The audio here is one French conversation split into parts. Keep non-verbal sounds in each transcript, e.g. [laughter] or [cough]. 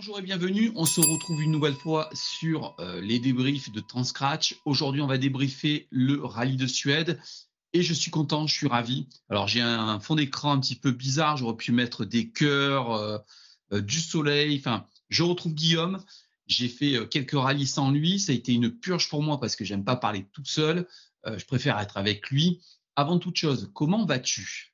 Bonjour et bienvenue. On se retrouve une nouvelle fois sur euh, les débriefs de Transcratch. Aujourd'hui, on va débriefer le rallye de Suède et je suis content, je suis ravi. Alors, j'ai un fond d'écran un petit peu bizarre. J'aurais pu mettre des cœurs, euh, euh, du soleil. Enfin, je retrouve Guillaume. J'ai fait quelques rallyes sans lui. Ça a été une purge pour moi parce que j'aime pas parler tout seul. je préfère être avec lui. Avant toute chose, comment vas-tu?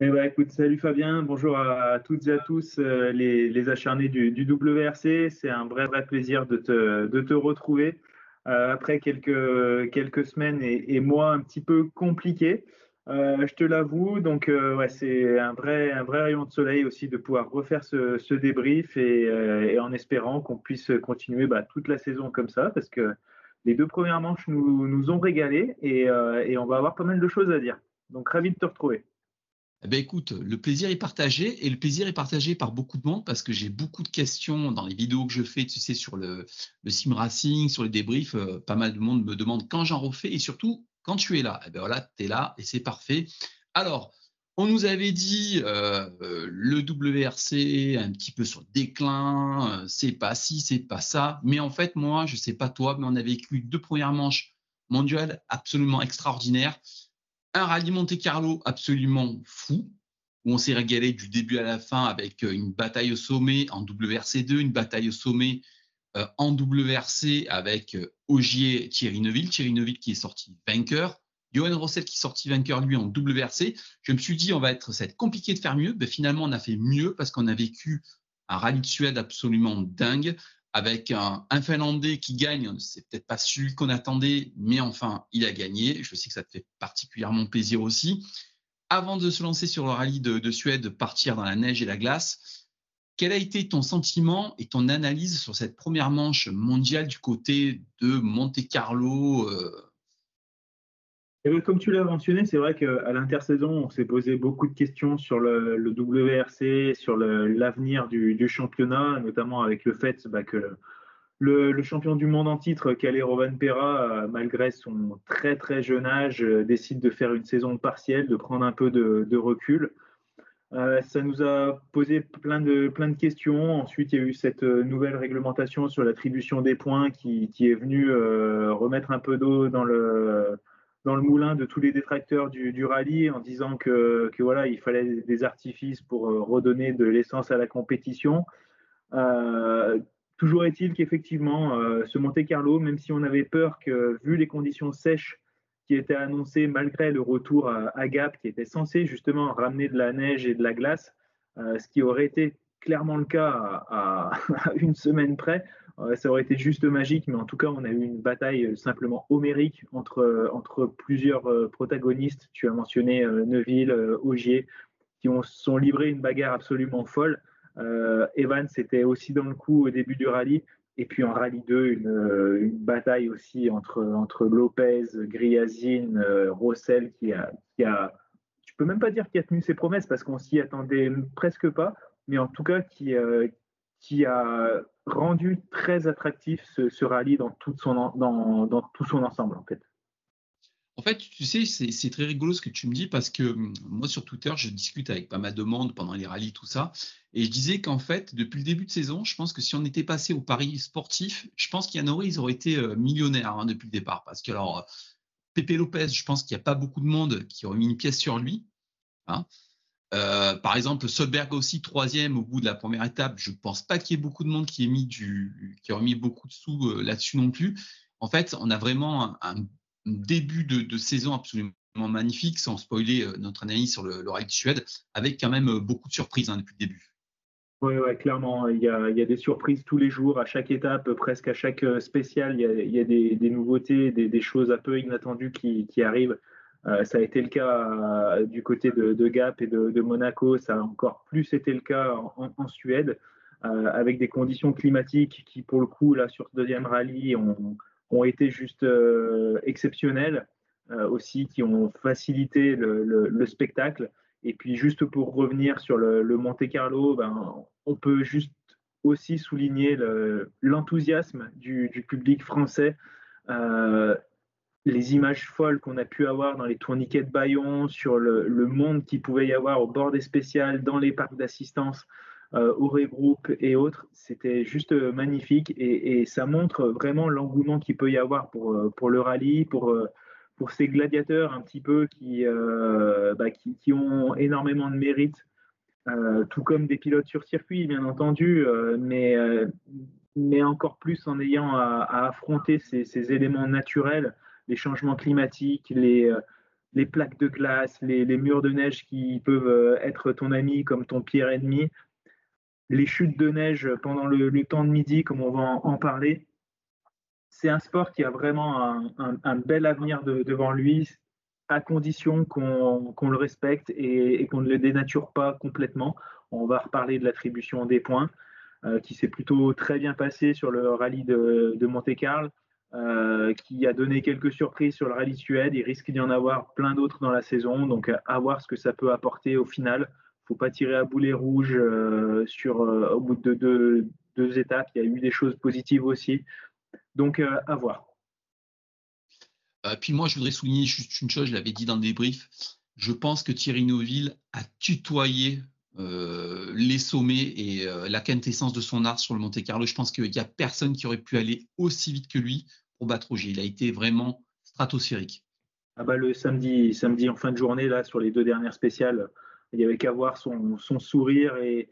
Eh ben, salut Fabien, bonjour à, toutes et à tous euh, les, acharnés du, WRC. C'est un vrai, vrai plaisir de te, retrouver euh, après quelques, semaines et, mois un petit peu compliqués. Euh, je te l'avoue, donc c'est un vrai, rayon de soleil aussi de pouvoir refaire ce, débrief et, en espérant qu'on puisse continuer bah, toute la saison comme ça parce que les deux premières manches nous, nous ont régalé et, et on va avoir pas mal de choses à dire. Donc ravi de te retrouver. Eh ben, écoute, le plaisir est partagé et le plaisir est partagé par beaucoup de monde parce que j'ai beaucoup de questions dans les vidéos que je fais, tu sais, sur le, sim racing, sur les débriefs. Euh, pas mal de monde me demande quand j'en refais et surtout quand tu es là. Eh ben voilà, tu es là et c'est parfait. Alors, on nous avait dit euh, le WRC un petit peu sur le déclin, euh, c'est pas ci, c'est pas ça. Mais en fait, moi, je sais pas toi, mais on a vécu deux premières manches mondiales absolument extraordinaires un rallye Monte Carlo absolument fou, où on s'est régalé du début à la fin avec euh, une bataille au sommet en WRC2, une bataille au sommet euh, en WRC avec euh, Ogier Thierry Neuville, Thierry Neuville qui est sorti vainqueur, Johan Rossel qui est sorti vainqueur lui en WRC. Je me suis dit, on va être, ça compliqué de faire mieux. Ben, finalement, on a fait mieux parce qu'on a vécu un rallye de Suède absolument dingue avec un, Finlandais qui gagne. C'est peut-être pas celui qu'on attendait, mais enfin, il a gagné. Je sais que ça te fait particulièrement plaisir aussi. Avant de se lancer sur le rallye de, Suède, partir dans la neige et la glace, quel a été ton sentiment et ton analyse sur cette première manche mondiale du côté de Monte Carlo euh, comme tu l'as mentionné, c'est vrai qu'à l'intersaison, on s'est posé beaucoup de questions sur le, WRC, sur l'avenir du, championnat, notamment avec le fait bah, que le, champion du monde en titre, Calais Rovan Pera, malgré son très très jeune âge, euh, décide de faire une saison partielle, de prendre un peu de, recul. Euh, ça nous a posé plein de, plein de questions. Ensuite, il y a eu cette euh, nouvelle réglementation sur l'attribution des points qui, est venue remettre un peu d'eau dans le, dans le moulin de tous les détracteurs du, rallye en disant que, voilà, il fallait des artifices pour euh, redonner de l'essence à la compétition. Euh, toujours est-il qu'effectivement, euh, ce Monte Carlo, même si on avait peur que, vu les conditions sèches qui étaient annoncées malgré le retour à, Gap, qui était censé justement ramener de la neige et de la glace, ce qui aurait été clairement le cas à [laughs] une semaine près, ça aurait été juste magique, mais en tout cas, on a eu une bataille euh, simplement homérique entre, euh, entre plusieurs euh, protagonistes. Tu as mentionné Neuville, Augier, qui ont sont livrés une bagarre absolument folle. Evans était aussi dans le coup au début du rallye. Et puis en rallye 2, une, une bataille aussi entre, entre Lopez, Griazine, Rossel, qui a, qui a, je peux même pas dire qu'il a tenu ses promesses parce qu'on s'y attendait presque pas, mais en tout cas qui, qui a rendu très attractif ce, rallye dans tout, son, ensemble, en fait. En fait, tu sais, c'est très rigolo ce que tu me dis parce que hum, moi, sur Twitter, je discute avec pas mal de monde pendant les rallyes, tout ça. Et je disais qu'en fait, depuis le début de saison, je pense que si on était passé au paris sportif, je pense aurait, ils auraient été euh, millionnaires hein, depuis le départ. Parce que, alors, Pepe Lopez, je pense qu'il n'y a pas beaucoup de monde qui aurait mis une pièce sur lui. Hein. Euh, par exemple, Solberg aussi troisième au bout de la première étape. Je ne pense pas qu'il y ait beaucoup de monde qui ait mis du, qui beaucoup de sous euh, là-dessus non plus. En fait, on a vraiment un, début de, saison absolument magnifique, sans spoiler euh, notre analyse sur le, le Rallye de Suède, avec quand même beaucoup de surprises hein, depuis le début. Oui, clairement, il y, a, il y, a, des surprises tous les jours, à chaque étape, presque à chaque spécial, il y a, des, nouveautés, des, choses un peu inattendues qui arrivent. Euh, ça a été le cas euh, du côté de, Gap et de, Monaco, ça a encore plus été le cas en, Suède, euh, avec des conditions climatiques qui, pour le coup, là, sur ce deuxième rallye, ont, été juste exceptionnelles aussi, qui ont facilité le, spectacle. Et puis, juste pour revenir sur le, Monte Carlo, ben, on peut juste aussi souligner l'enthousiasme du, public français les images folles qu'on a pu avoir dans les tourniquets de Bayon, sur le, monde qu'il pouvait y avoir au bord des spéciales, dans les parcs d'assistance. Auré Group et autres. C'était juste magnifique et, ça montre vraiment l'engouement qu'il peut y avoir pour, pour le rallye, pour, pour ces gladiateurs un petit peu qui, bah, qui, ont énormément de mérite, tout comme des pilotes sur circuit, bien entendu, mais mais encore plus en ayant à, affronter ces, éléments naturels, les changements climatiques, les, euh, plaques de glace, les, murs de neige qui peuvent euh, être ton ami comme ton pire ennemi, les chutes de neige pendant le, temps de midi, comme on va en, parler. C'est un sport qui a vraiment un, bel avenir devant lui, à condition qu'on le respecte et, qu'on ne le dénature pas complètement. On va reparler de l'attribution des points. Euh, qui s'est plutôt très bien passé sur le rallye de, Monte-Carlo, euh, qui a donné quelques surprises sur le rallye Suède. Il risque d'y en avoir plein d'autres dans la saison, donc à voir ce que ça peut apporter au final. Faut pas tirer à boulet rouge euh, sur, au bout de deux, étapes. Il y a eu des choses positives aussi. Donc à voir. puis moi, je voudrais souligner juste une chose, je l'avais dit dans le débrief. Je pense que Thierry Neuville a tutoyé euh, les sommets et euh, la quintessence de son art sur le Monte Carlo. Je pense qu'il n'y a personne qui aurait pu aller aussi vite que lui Il a été vraiment stratosphérique. Ah bah le samedi, samedi en fin de journée, là, sur les deux dernières spéciales, il n'y avait qu'à voir son, sourire et,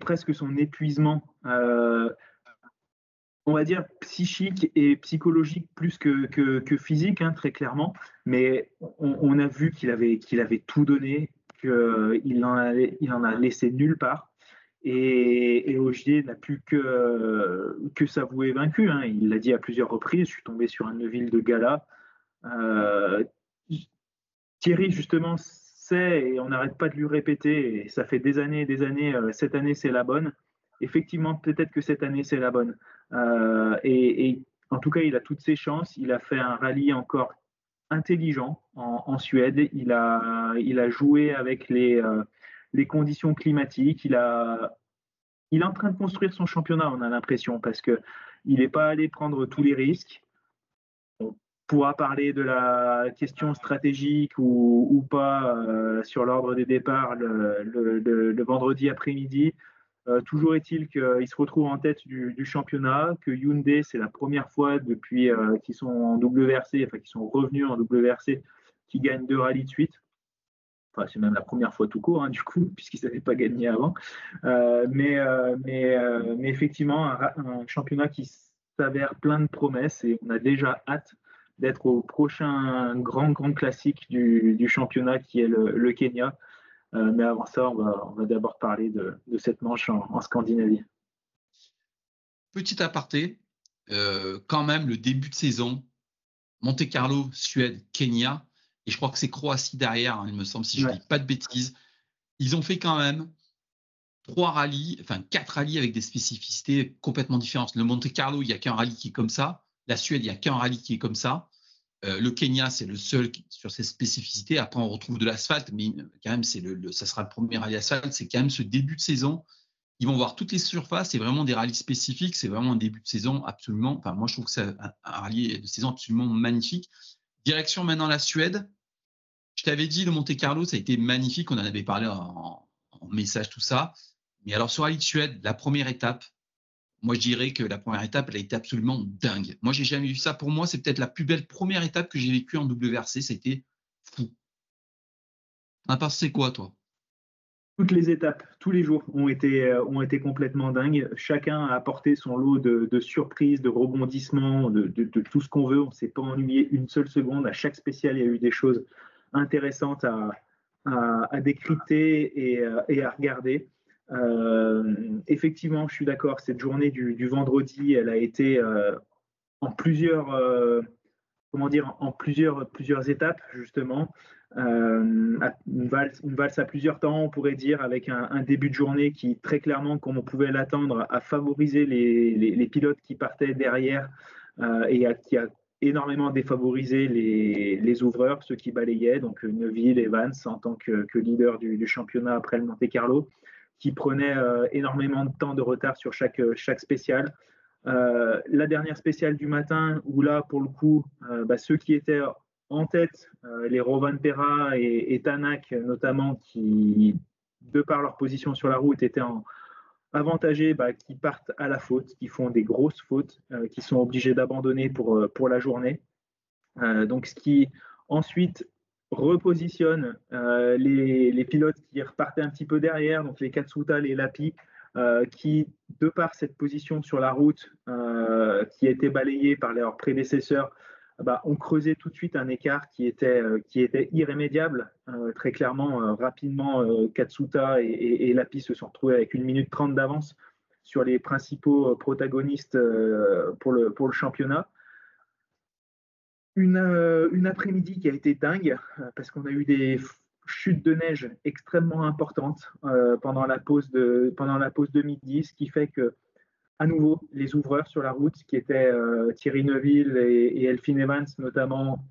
presque son épuisement. Euh, on va dire psychique et psychologique plus que, que, physique, hein, très clairement. Mais on, a vu qu'il avait, qu'il avait tout donné qu'il en, a, il en a laissé nulle part. Et, et Ogier n'a plus que, que s'avouer vaincu. Hein. Il l'a dit à plusieurs reprises. Je suis tombé sur un Neuville de gala. Euh, Thierry, justement, sait, et on n'arrête pas de lui répéter, ça fait des années et des années, euh, cette année c'est la bonne. Effectivement, peut-être que cette année c'est la bonne. et, et, en tout cas, il a toutes ses chances. Il a fait un rallye encore intelligent en, Suède. Il a, joué avec les, euh, les conditions climatiques. Il, est en train de construire son championnat, on a l'impression, parce qu'il n'est pas allé prendre tous les risques. On pourra parler de la question stratégique ou, pas euh, sur l'ordre des départs le, vendredi après-midi. Euh, toujours est-il qu'ils se retrouvent en tête du, championnat, que Hyundai, c'est la première fois depuis euh, qu'ils sont en WRC, enfin qu'ils sont revenus en WRC, qui gagnent deux rallyes de suite. Enfin, c'est même la première fois tout court, hein, du coup, [laughs] puisqu'ils ne savaient pas gagner avant. Euh, mais, mais, mais, effectivement, un, championnat qui s'avère plein de promesses et on a déjà hâte d'être au prochain grand, grand classique du, championnat qui est le Kenya. Euh, mais avant ça, on va, d'abord parler de, cette manche en, Scandinavie. Petit aparté, euh, quand même, le début de saison, Monte Carlo, Suède, Kenya, et je crois que c'est Croatie derrière, hein, il me semble, si je ne dis pas de bêtises. Ils ont fait quand même trois rallyes, enfin quatre rallyes avec des spécificités complètement différentes. Le Monte Carlo, il n'y a qu'un rallye qui est comme ça. La Suède, il n'y a qu'un rallye qui est comme ça. Euh, le Kenya, c'est le seul sur ses spécificités. Après, on retrouve de l'asphalte, mais quand même, c'est le, ça sera le premier rallye asphalte. C'est quand même ce début de saison. Ils vont voir toutes les surfaces. C'est vraiment des rallyes spécifiques. C'est vraiment un début de saison absolument. Enfin, moi, je trouve que c'est un, rallye de saison absolument magnifique. Direction maintenant la Suède. Je t'avais dit, le Monte Carlo, ça a été magnifique. On en avait parlé en, message, tout ça. Mais alors, sur de Suède, la première étape, moi, je dirais que la première étape, elle a été absolument dingue. Moi, j'ai jamais vu ça. Pour moi, c'est peut-être la plus belle première étape que j'ai vécue en WRC. C'était fou. À part, c'est quoi, toi? Toutes les étapes, tous les jours ont été, euh, ont été complètement dingues. Chacun a apporté son lot de, surprises, de rebondissements, de, tout ce qu'on veut. On ne s'est pas ennuyé une seule seconde. À chaque spécial, il y a eu des choses intéressantes à, à, décrypter et, euh, et, à regarder. Euh, effectivement, je suis d'accord, cette journée du, vendredi, elle a été euh, en plusieurs, comment dire, en plusieurs, plusieurs étapes, justement. Une valse, une, valse, à plusieurs temps, on pourrait dire, avec un, début de journée qui, très clairement, comme on pouvait l'attendre, a favorisé les, les, pilotes qui partaient derrière et qui a énormément défavorisé les, les, ouvreurs, ceux qui balayaient, donc Neuville et Vance en tant que, leader du, championnat après le Monte Carlo qui prenait euh, énormément de temps de retard sur chaque, euh, chaque spéciale. Euh, la dernière spéciale du matin, où là, pour le coup, bah, ceux qui étaient en tête, les Rovan Pera et, Tanak notamment, qui de par leur position sur la route, étaient en, avantagés bah, qui partent à la faute, qui font des grosses fautes, qui sont obligés d'abandonner pour, pour la journée. donc, ce qui ensuite repositionne les, les, pilotes qui repartaient un petit peu derrière, donc les Katsuta, les Lapi, euh, qui, de par cette position sur la route euh, qui a été balayée par leurs prédécesseurs, bah, ont creusé tout de suite un écart qui était, euh, irrémédiable. très clairement, rapidement, Katsuta et, Lapi se sont retrouvés avec une minute trente d'avance sur les principaux protagonistes pour, le, championnat. Une, une après-midi qui a été dingue parce qu'on a eu des chute de neige extrêmement importante euh, pendant, la pause de, pendant la pause de midi, ce qui fait que, à nouveau, les ouvreurs sur la route, qui étaient euh, Thierry Neuville et, Elphine Evans notamment,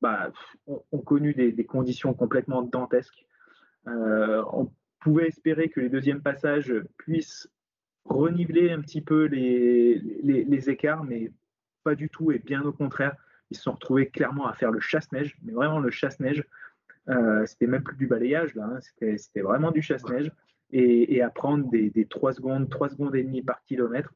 bah, ont, connu des, conditions complètement dantesques. Euh, on pouvait espérer que les deuxièmes passages puissent reniveler un petit peu les écarts, mais pas du tout, et bien au contraire, ils se sont retrouvés clairement à faire le chasse-neige, mais vraiment le chasse-neige. Euh, c'était même plus du balayage, là, hein. c'était vraiment du chasse-neige. Et, à prendre des, 3 secondes, 3 secondes et demie par kilomètre,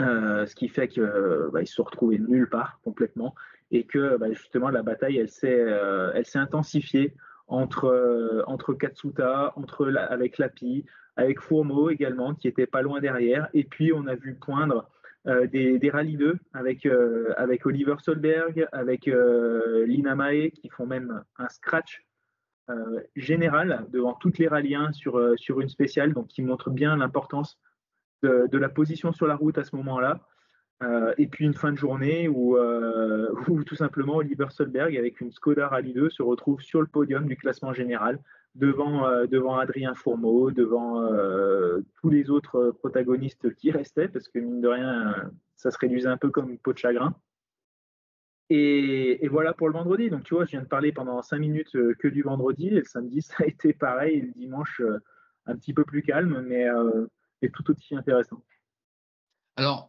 euh, ce qui fait qu'ils bah, se sont retrouvés nulle part complètement et que bah, justement la bataille elle s'est euh, intensifiée entre entre Katsuta, entre avec Lapi, avec Fourmo également qui était pas loin derrière. Et puis on a vu poindre euh, des, des rallyes 2 avec, euh, avec Oliver Solberg, avec euh, Lina Mae qui font même un scratch général devant toutes les rallyes 1 sur, sur une spéciale, donc qui montre bien l'importance de, la position sur la route à ce moment-là. et puis une fin de journée où, [laughs] où, tout simplement Oliver Solberg avec une Skoda Rally 2 se retrouve sur le podium du classement général devant, euh, devant Adrien Fourmeau, devant euh, tous les autres protagonistes qui restaient, parce que mine de rien, ça se réduisait un peu comme une peau de chagrin. Et, voilà pour le vendredi. Donc, tu vois, je viens de parler pendant cinq minutes euh, que du vendredi. Et le samedi, [laughs] ça a été pareil. Et le dimanche, un petit peu plus calme, mais, tout aussi intéressant. Alors,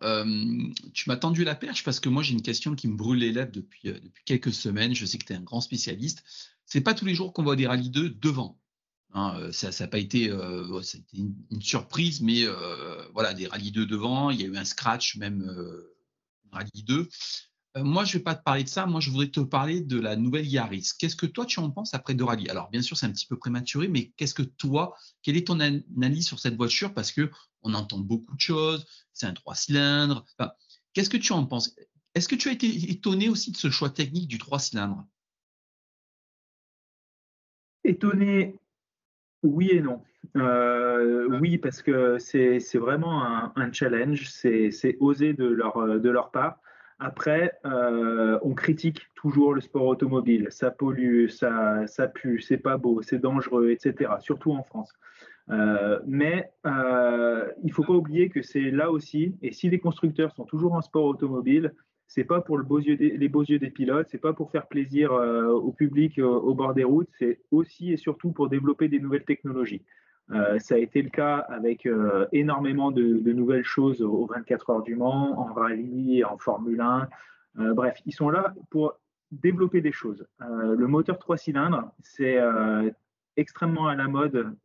tu m'as tendu la perche parce que moi, j'ai une question qui me brûle les lèvres depuis, quelques semaines. Je sais que tu es un grand spécialiste. C'est pas tous les jours qu'on voit des rallyes 2 devant. Hein, euh, ça n'a pas été, euh, une, surprise, mais euh, voilà, des rallyes 2 devant. Il y a eu un scratch, même rallye 2. Moi, je ne vais pas te parler de ça. Moi, je voudrais te parler de la nouvelle Yaris. Qu'est-ce que toi, tu en penses après rallyes Alors, bien sûr, c'est un petit peu prématuré, mais qu'est-ce que toi, quelle est ton analyse sur cette voiture? Parce que on entend beaucoup de choses. C'est un trois cylindres. qu'est-ce que tu en penses? Est-ce que tu as été étonné aussi de ce choix technique du trois cylindres? Étonné, oui et non. Euh, oui, parce que c'est vraiment un, challenge, c'est osé de leur, de leur part. Après, euh, on critique toujours le sport automobile. Ça pollue, ça, ça pue, c'est pas beau, c'est dangereux, etc. Surtout en France. Euh, mais il ne faut pas oublier que c'est là aussi, et si les constructeurs sont toujours en sport automobile, c'est pas pour les beaux yeux des pilotes, c'est pas pour faire plaisir euh, au public euh, au bord des routes, c'est aussi et surtout pour développer des nouvelles technologies. Euh, ça a été le cas avec énormément de, nouvelles choses aux 24 heures du Mans, en rallye, en Formule 1. bref, ils sont là pour développer des choses. le moteur 3 cylindres, c'est extrêmement à la mode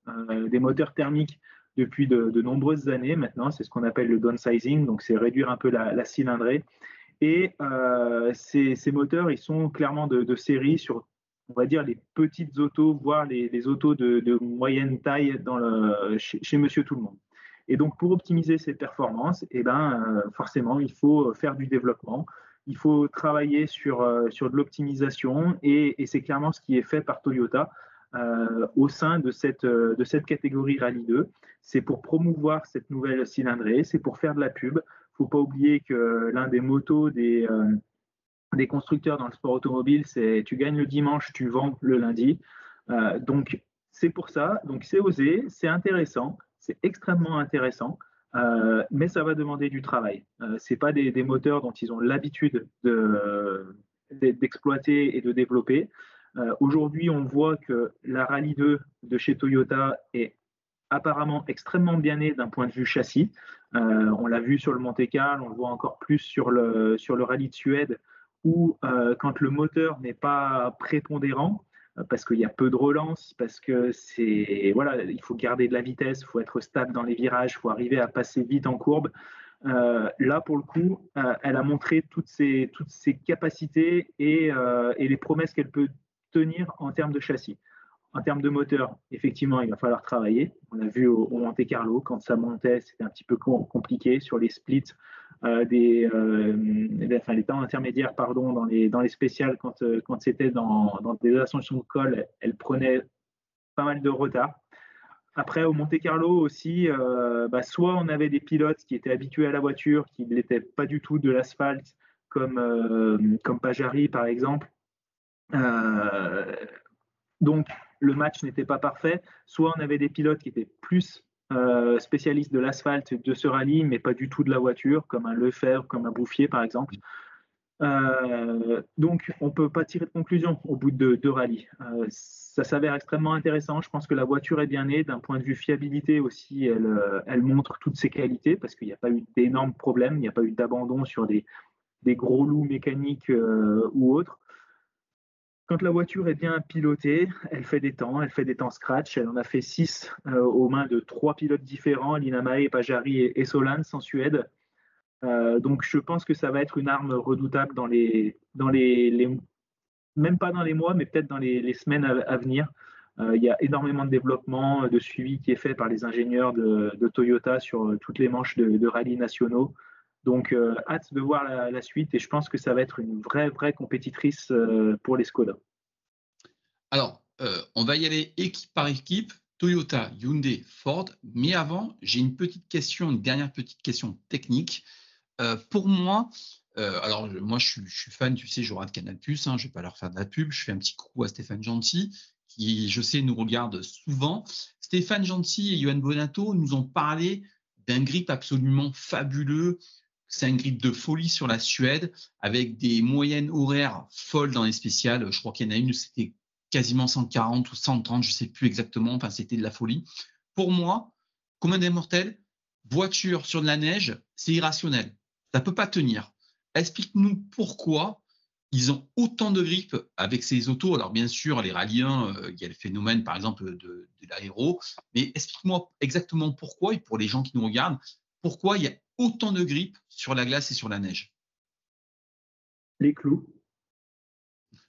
des moteurs thermiques depuis de, nombreuses années maintenant. C'est ce qu'on appelle le downsizing, donc c'est réduire un peu la, cylindrée. Et euh, ces, moteurs, ils sont clairement de, série sur, on va dire, les petites autos, voire les, autos de, moyenne taille dans le, chez, Monsieur Tout le Monde. Et donc, pour optimiser ces performances, eh ben, euh, forcément, il faut faire du développement, il faut travailler sur, euh, sur de l'optimisation, et, c'est clairement ce qui est fait par Toyota. au sein de cette, de cette catégorie Rallye 2. C'est pour promouvoir cette nouvelle cylindrée, c'est pour faire de la pub, faut pas oublier que l'un des motos des, euh, des constructeurs dans le sport automobile, c'est tu gagnes le dimanche, tu vends le lundi. Euh, donc c'est pour ça, donc c'est osé, c'est intéressant, c'est extrêmement intéressant, euh, mais ça va demander du travail. c'est pas des, moteurs dont ils ont l'habitude d'exploiter et de développer. Aujourd'hui, on voit que la Rallye 2 de chez Toyota est apparemment extrêmement bien né d'un point de vue châssis. Euh, on l'a vu sur le Monte Carlo, on le voit encore plus sur le, sur le rallye de Suède, où euh, quand le moteur n'est pas prépondérant, parce qu'il y a peu de relance, parce que c'est voilà, il faut garder de la vitesse, il faut être stable dans les virages, il faut arriver à passer vite en courbe. Euh, là, pour le coup, euh, elle a montré toutes ses, toutes ses capacités et, euh, et les promesses qu'elle peut tenir en termes de châssis. En termes de moteur, effectivement, il va falloir travailler. On l'a vu au, Monte Carlo, quand ça montait, c'était un petit peu compliqué sur les splits, des, enfin, les temps intermédiaires pardon, dans, les, dans les spéciales, quand, quand c'était dans, dans, des ascensions de col, elle prenait pas mal de retard. Après, au Monte Carlo aussi, euh, bah, soit on avait des pilotes qui étaient habitués à la voiture, qui ne pas du tout de l'asphalte, comme, euh, comme Pajari par exemple. Euh, donc, le match n'était pas parfait. Soit on avait des pilotes qui étaient plus spécialistes de l'asphalte de ce rallye, mais pas du tout de la voiture, comme un Lefebvre, comme un Bouffier par exemple. Euh, donc, on ne peut pas tirer de conclusion au bout de deux rallyes. Euh, ça s'avère extrêmement intéressant. Je pense que la voiture est bien née. D'un point de vue fiabilité aussi, elle, euh, montre toutes ses qualités parce qu'il n'y a pas eu d'énormes problèmes. Il n'y a pas eu d'abandon sur des, gros loups mécaniques ou autres. Quand la voiture est bien pilotée, elle fait des temps, elle fait des temps scratch. Elle en a fait six aux mains de trois pilotes différents, Lina Mae, Pajari et, et Solans en Suède. Euh, donc je pense que ça va être une arme redoutable dans les, dans les, même pas dans les mois, mais peut-être dans les, semaines à, venir. Euh, il y a énormément de développement, de suivi qui est fait par les ingénieurs de, Toyota sur toutes les manches de, rallye nationaux. Donc euh, hâte de voir la, suite et je pense que ça va être une vraie, vraie compétitrice pour les Skoda. Alors, on va y aller équipe par équipe. Toyota, Hyundai, Ford. Mais avant, j'ai une petite question, une dernière petite question technique. Euh, pour moi, euh, alors moi je suis, fan, tu sais, je regarde Canal hein, je ne vais pas leur faire de la pub, je fais un petit coup à Stéphane Gentil, qui je sais nous regarde souvent. Stéphane Gentil et Johan Bonato nous ont parlé d'un grip absolument fabuleux. C'est un grip de folie sur la Suède, avec des moyennes horaires folles dans les spéciales. Je crois qu'il y en a une, c'était quasiment 140 ou 130, je ne sais plus exactement, enfin c'était de la folie. Pour moi, comme des mortels, voiture sur de la neige, c'est irrationnel ça ne peut pas tenir. Explique-nous pourquoi ils ont autant de grippe avec ces autos. Alors, bien sûr, les rallyes euh, il y a le phénomène, par exemple, de, de l'aéro. Mais explique-moi exactement pourquoi, et pour les gens qui nous regardent, pourquoi il y a autant de grippe sur la glace et sur la neige? Les clous,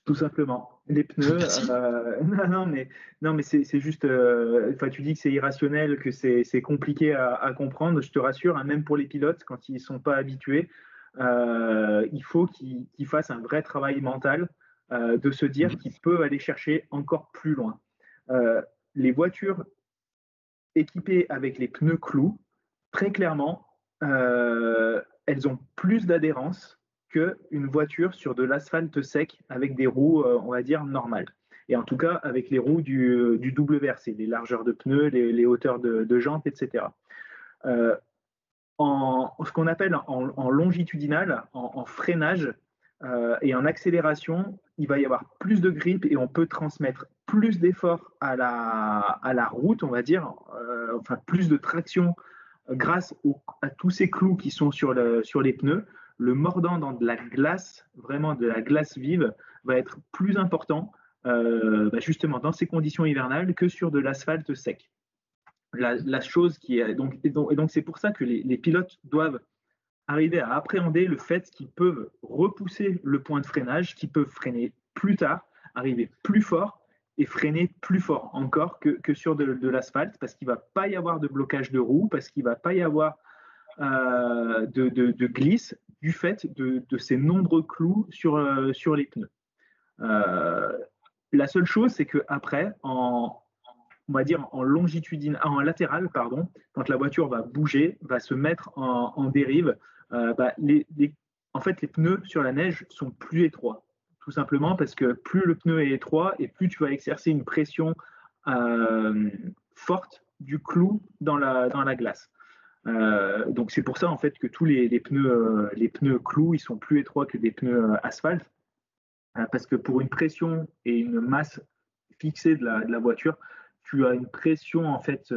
tout simplement. Les pneus. [laughs] Euh, non, non, mais, non, mais c'est juste. Euh, tu dis que c'est irrationnel, que c'est compliqué à, comprendre. Je te rassure, hein, même pour les pilotes, quand ils ne sont pas habitués, euh, il faut qu'ils fassent un vrai travail mental de se dire qu'ils peuvent aller chercher encore plus loin. les voitures équipées avec les pneus clous, très clairement, elles ont plus d'adhérence qu'une voiture sur de l'asphalte sec avec des roues, euh, on va dire, normales. Et en tout cas, avec les roues du, du WRC, les largeurs de pneus, les, hauteurs de, jantes, etc. Euh, en ce qu'on appelle en, longitudinal, en, freinage euh, et en accélération, il va y avoir plus de grippe et on peut transmettre plus d'efforts à la, à la route, on va dire, enfin plus de traction grâce à tous ces clous qui sont sur, le, sur les pneus le mordant dans de la glace, vraiment de la glace vive, va être plus important euh, bah, justement dans ces conditions hivernales que sur de l'asphalte sec. La, chose qui est donc et donc c'est pour ça que les, pilotes doivent arriver à appréhender le fait qu'ils peuvent repousser le point de freinage, qu'ils peuvent freiner plus tard, arriver plus fort et freiner plus fort encore que, sur de, l'asphalte parce qu'il ne va pas y avoir de blocage de roue, parce qu'il ne va pas y avoir euh, de, de, glisse du fait de, ces nombreux clous sur, euh, sur les pneus. Euh, la seule chose, c'est qu'après, en, on va dire en longitudine, en latéral, pardon, quand la voiture va bouger, va se mettre en, dérive, bah, les, en fait, les pneus sur la neige sont plus étroits. Tout simplement parce que plus le pneu est étroit et plus tu vas exercer une pression forte du clou dans la, dans la glace. Euh, donc c'est pour ça en fait que tous les, pneus, euh, les pneus clous, ils sont plus étroits que des pneus euh, asphalte, parce que pour une pression et une masse fixée de la, voiture, tu as une pression en fait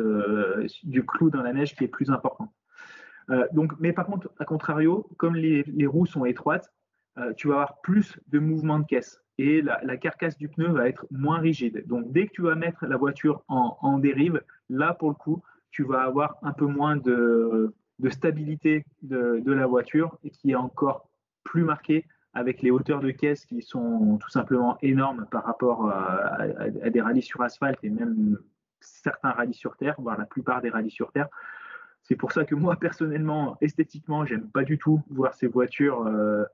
du clou dans la neige qui est plus importante. donc, mais par contre, à contrario, comme les, roues sont étroites, tu vas avoir plus de mouvement de caisse et la, carcasse du pneu va être moins rigide. Donc dès que tu vas mettre la voiture en, dérive, là pour le coup, tu vas avoir un peu moins de, stabilité de, la voiture et qui est encore plus marquée avec les hauteurs de caisse qui sont tout simplement énormes par rapport à, des rallyes sur asphalte et même certains rallyes sur terre, voire la plupart des rallyes sur terre. C'est pour ça que moi personnellement, esthétiquement, j'aime pas du tout voir ces voitures. Euh,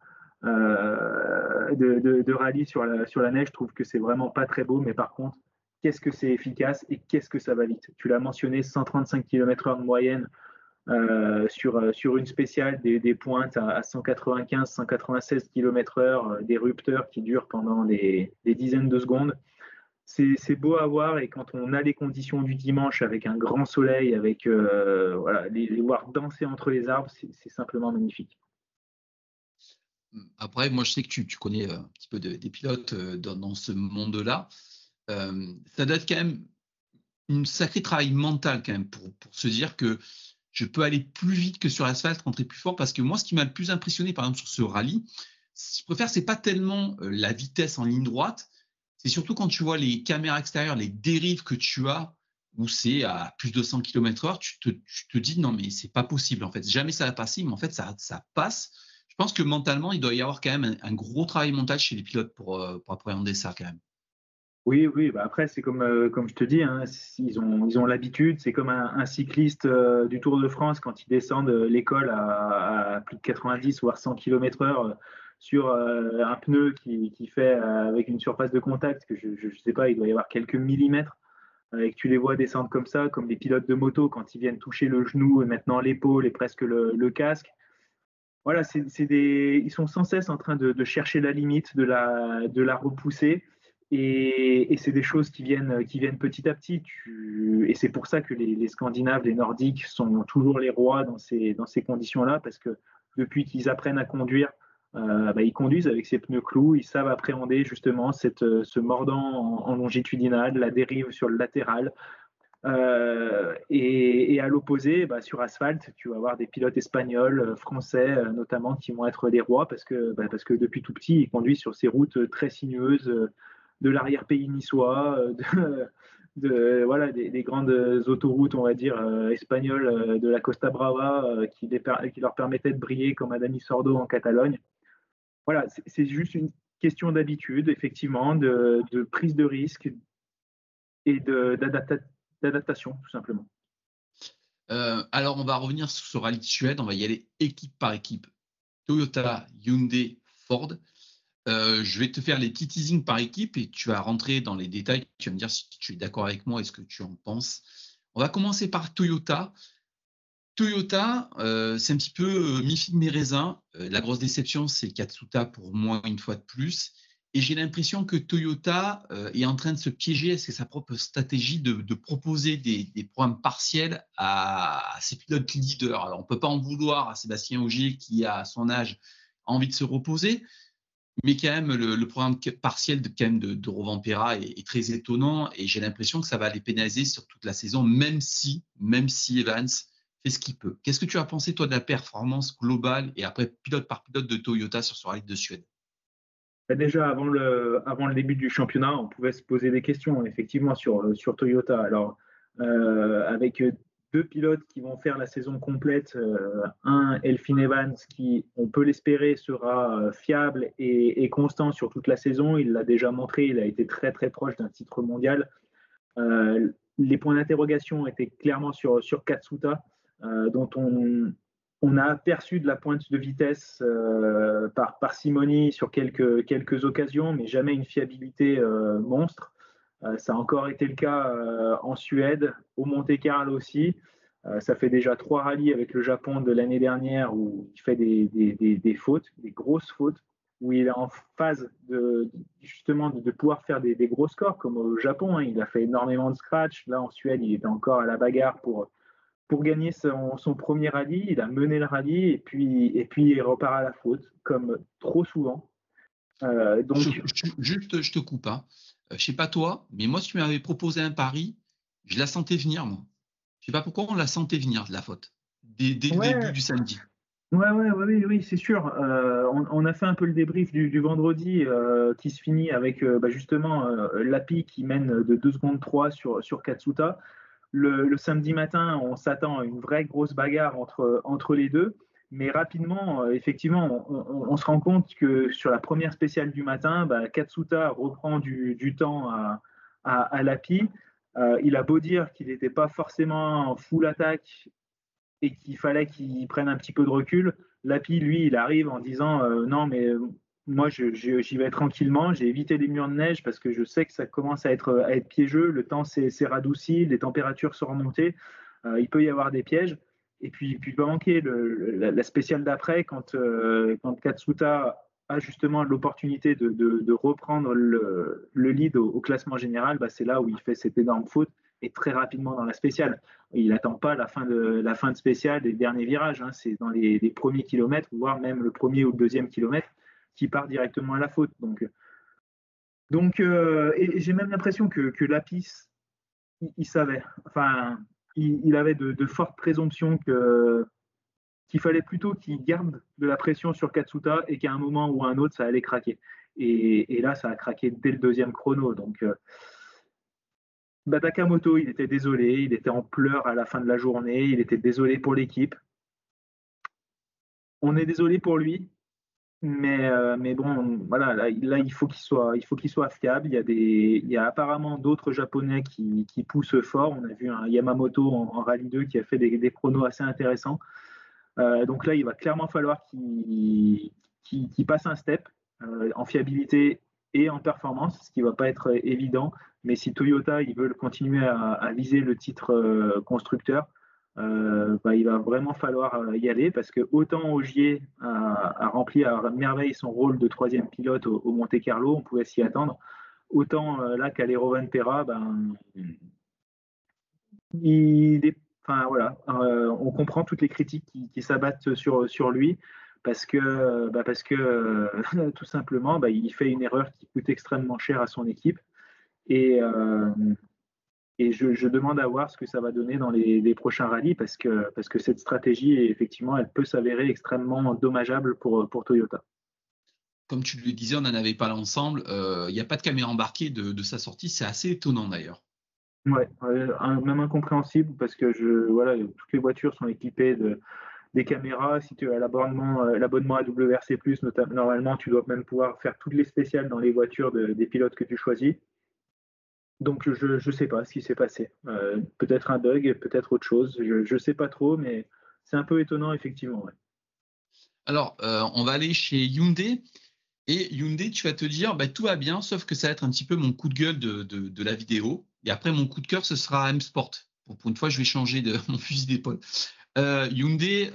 euh, de, rallye sur la, neige, je trouve que c'est vraiment pas très beau, mais par contre, qu'est-ce que c'est efficace et qu'est-ce que ça va vite? Tu l'as mentionné, 135 km/h de moyenne euh, sur, euh, sur une spéciale, des, pointes à, 195, 196 km/h, des rupteurs qui durent pendant des, dizaines de secondes. C'est beau à voir et quand on a les conditions du dimanche avec un grand soleil, avec voilà, les voir danser entre les arbres, c'est simplement magnifique. Après, moi, je sais que tu, connais euh, un petit peu des pilotes euh, dans, ce monde-là. Euh, ça doit être quand même un sacré travail mental quand même pour, se dire que je peux aller plus vite que sur l'asphalte, rentrer plus fort. Parce que moi, ce qui m'a le plus impressionné, par exemple, sur ce rallye, je préfère, c'est pas tellement la vitesse en ligne droite, c'est surtout quand tu vois les caméras extérieures, les dérives que tu as, où c'est à plus de 100 km/h, tu te, dis non, mais c'est pas possible en fait. Jamais ça va passer, mais en fait, ça passe. Je pense que mentalement, il doit y avoir quand même un, gros travail mental chez les pilotes pour, euh, appréhender ça quand même. Oui, oui. Bah après, c'est comme, euh, comme je te dis, hein, ils ont ils ont l'habitude. C'est comme un, cycliste euh, du Tour de France quand il descend de l'école à, plus de 90 voire 100 km/h sur un pneu qui, qui, fait avec une surface de contact que je ne sais pas, il doit y avoir quelques millimètres. Et que tu les vois descendre comme ça, comme les pilotes de moto quand ils viennent toucher le genou et maintenant l'épaule et presque le casque voilà, c'est des, ils sont sans cesse en train de, chercher la limite, de la, de la repousser. Et, c'est des choses qui viennent, qui viennent petit à petit. et c'est pour ça que les, Scandinaves, les Nordiques sont toujours les rois dans ces, dans ces conditions-là, parce que depuis qu'ils apprennent à conduire, euh, bah, ils conduisent avec ces pneus clous, ils savent appréhender justement cette, ce mordant en, en longitudinal, la dérive sur le latéral, euh, et, à l'opposé, bah, sur asphalte, tu vas avoir des pilotes espagnols, euh, français euh, notamment, qui vont être des rois parce que, bah, parce que depuis tout petit, ils conduisent sur ces routes très sinueuses de l'arrière-pays niçois, [laughs] de, voilà, des, grandes autoroutes, on va dire, espagnoles de la Costa Brava qui, leur permettaient de briller comme Adami Sordo en Catalogne. Voilà, c'est juste une question d'habitude, effectivement, de, de, prise de risque et d'adaptation d'adaptation, tout simplement. Euh, alors, on va revenir sur ce rallye de Suède. On va y aller équipe par équipe. Toyota, Hyundai, Ford. Euh, je vais te faire les petits teasings par équipe et tu vas rentrer dans les détails. Tu vas me dire si tu es d'accord avec moi et ce que tu en penses. On va commencer par Toyota. Toyota, euh, c'est un petit peu mi-figue, mi-raisin. la grosse déception, c'est Katsuta pour moi une fois de plus. Et j'ai l'impression que Toyota euh, est en train de se piéger c'est sa propre stratégie de, proposer des, programmes partiels à, ses pilotes leaders. Alors, on ne peut pas en vouloir à Sébastien Ogier qui, à son âge, a envie de se reposer. Mais quand même, le, programme partiel de, quand même de, de est, très étonnant et j'ai l'impression que ça va les pénaliser sur toute la saison, même si, même si Evans fait ce qu'il peut. Qu'est-ce que tu as pensé, toi, de la performance globale et après pilote par pilote de Toyota sur ce rallye de Suède? Déjà, avant le, début du championnat, on pouvait se poser des questions, effectivement, sur, sur Toyota. Alors, euh, avec deux pilotes qui vont faire la saison complète, euh, un, Elfin Evans, qui, on peut l'espérer, sera euh, fiable et, constant sur toute la saison. Il l'a déjà montré, il a été très, très proche d'un titre mondial. les points d'interrogation étaient clairement sur Katsuta, dont on, on a aperçu de la pointe de vitesse euh, par parcimonie sur quelques, quelques occasions, mais jamais une fiabilité euh, monstre. Euh, ça a encore été le cas en Suède, au Monte Carlo aussi. ça fait déjà trois rallyes avec le Japon de l'année dernière où il fait des, fautes, des grosses fautes, où il est en phase de, justement de, pouvoir faire des, gros scores, comme au Japon. Hein. Il a fait énormément de scratch. Là, en Suède, il était encore à la bagarre pour pour gagner son, premier rallye, il a mené le rallye et puis, et puis il repart à la faute, comme trop souvent. Euh, donc... juste, je te coupe. Hein. Euh, je sais pas toi, mais moi, si tu m'avais proposé un pari, je la sentais venir, moi. Je sais pas pourquoi on la sentait venir, de la faute, dès, le début du samedi. Ouais, ouais, oui, oui, c'est sûr. Euh, on, a fait un peu le débrief du, vendredi euh, qui se finit avec bah, justement Lapi qui mène de 2 secondes 3 sur, sur Katsuta. Le, samedi matin, on s'attend à une vraie grosse bagarre entre, entre les deux. Mais rapidement, effectivement, on, se rend compte que sur la première spéciale du matin, bah, Katsuta reprend du, temps à, à, Lapi. il a beau dire qu'il n'était pas forcément full attaque et qu'il fallait qu'il prenne un petit peu de recul. Lapi, lui, il arrive en disant euh, non, mais euh, moi, j'y vais tranquillement. J'ai évité les murs de neige parce que je sais que ça commence à être, piégeux. Le temps s'est radouci, les températures sont remontées. Euh, il peut y avoir des pièges. Et puis, puis pas manquer la, spéciale d'après, quand, quand Katsuta a justement l'opportunité de, reprendre le, lead au, classement général, bah, c'est là où il fait cette énorme faute et très rapidement dans la spéciale. Il n'attend pas la fin de la fin de spéciale des derniers virages. Hein. C'est dans les, premiers kilomètres, voire même le premier ou le deuxième kilomètre, part directement à la faute. Donc, donc euh, et, j'ai même l'impression que, Lapis, il, savait. Enfin, il, avait de, fortes présomptions que qu'il fallait plutôt qu'il garde de la pression sur Katsuta et qu'à un moment ou à un autre, ça allait craquer. Et, là, ça a craqué dès le deuxième chrono. Donc, euh, il était désolé, il était en pleurs à la fin de la journée, il était désolé pour l'équipe. On est désolé pour lui, mais, euh, mais bon, voilà, là, il faut qu'il soit, il faut qu'il soit fiable. Il y a des, il y a apparemment d'autres Japonais qui, qui, poussent fort. On a vu un Yamamoto en, Rallye 2 qui a fait des, des chronos assez intéressants. Euh, donc là, il va clairement falloir qu'il passe un step euh, en fiabilité et en performance, ce qui ne va pas être évident. Mais si Toyota ils veulent continuer à, viser le titre constructeur, euh, bah, il va vraiment falloir euh, y aller parce que autant Ogier a, rempli à merveille son rôle de troisième pilote au, Monte Carlo, on pouvait s'y attendre, autant là qu'Alero Pera, ben, voilà, on comprend toutes les critiques qui, s'abattent sur, lui parce que, bah, parce que [laughs] tout simplement, bah, il fait une erreur qui coûte extrêmement cher à son équipe. Et, euh, et je, demande à voir ce que ça va donner dans les, prochains rallyes parce que, parce que cette stratégie, effectivement, elle peut s'avérer extrêmement dommageable pour, pour Toyota. Comme tu le disais, on n'en avait pas l'ensemble. Euh, il n'y a pas de caméra embarquée de, sa sortie. C'est assez étonnant d'ailleurs. Ouais, même incompréhensible parce que je, voilà, toutes les voitures sont équipées de, des caméras. Si tu as l'abonnement, euh, l'abonnement à WRC+, normalement, tu dois même pouvoir faire toutes les spéciales dans les voitures des pilotes que tu choisis. Donc je ne sais pas ce qui s'est passé. Euh, peut-être un bug, peut-être autre chose. Je ne sais pas trop, mais c'est un peu étonnant effectivement. Alors, euh, on va aller chez Hyundai. Et Hyundai, tu vas te dire, bah, tout va bien, sauf que ça va être un petit peu mon coup de gueule de, la vidéo. Et après, mon coup de cœur, ce sera M-Sport. Pour, une fois, je vais changer de [laughs] mon fusil d'épaule. Euh, Hyundai,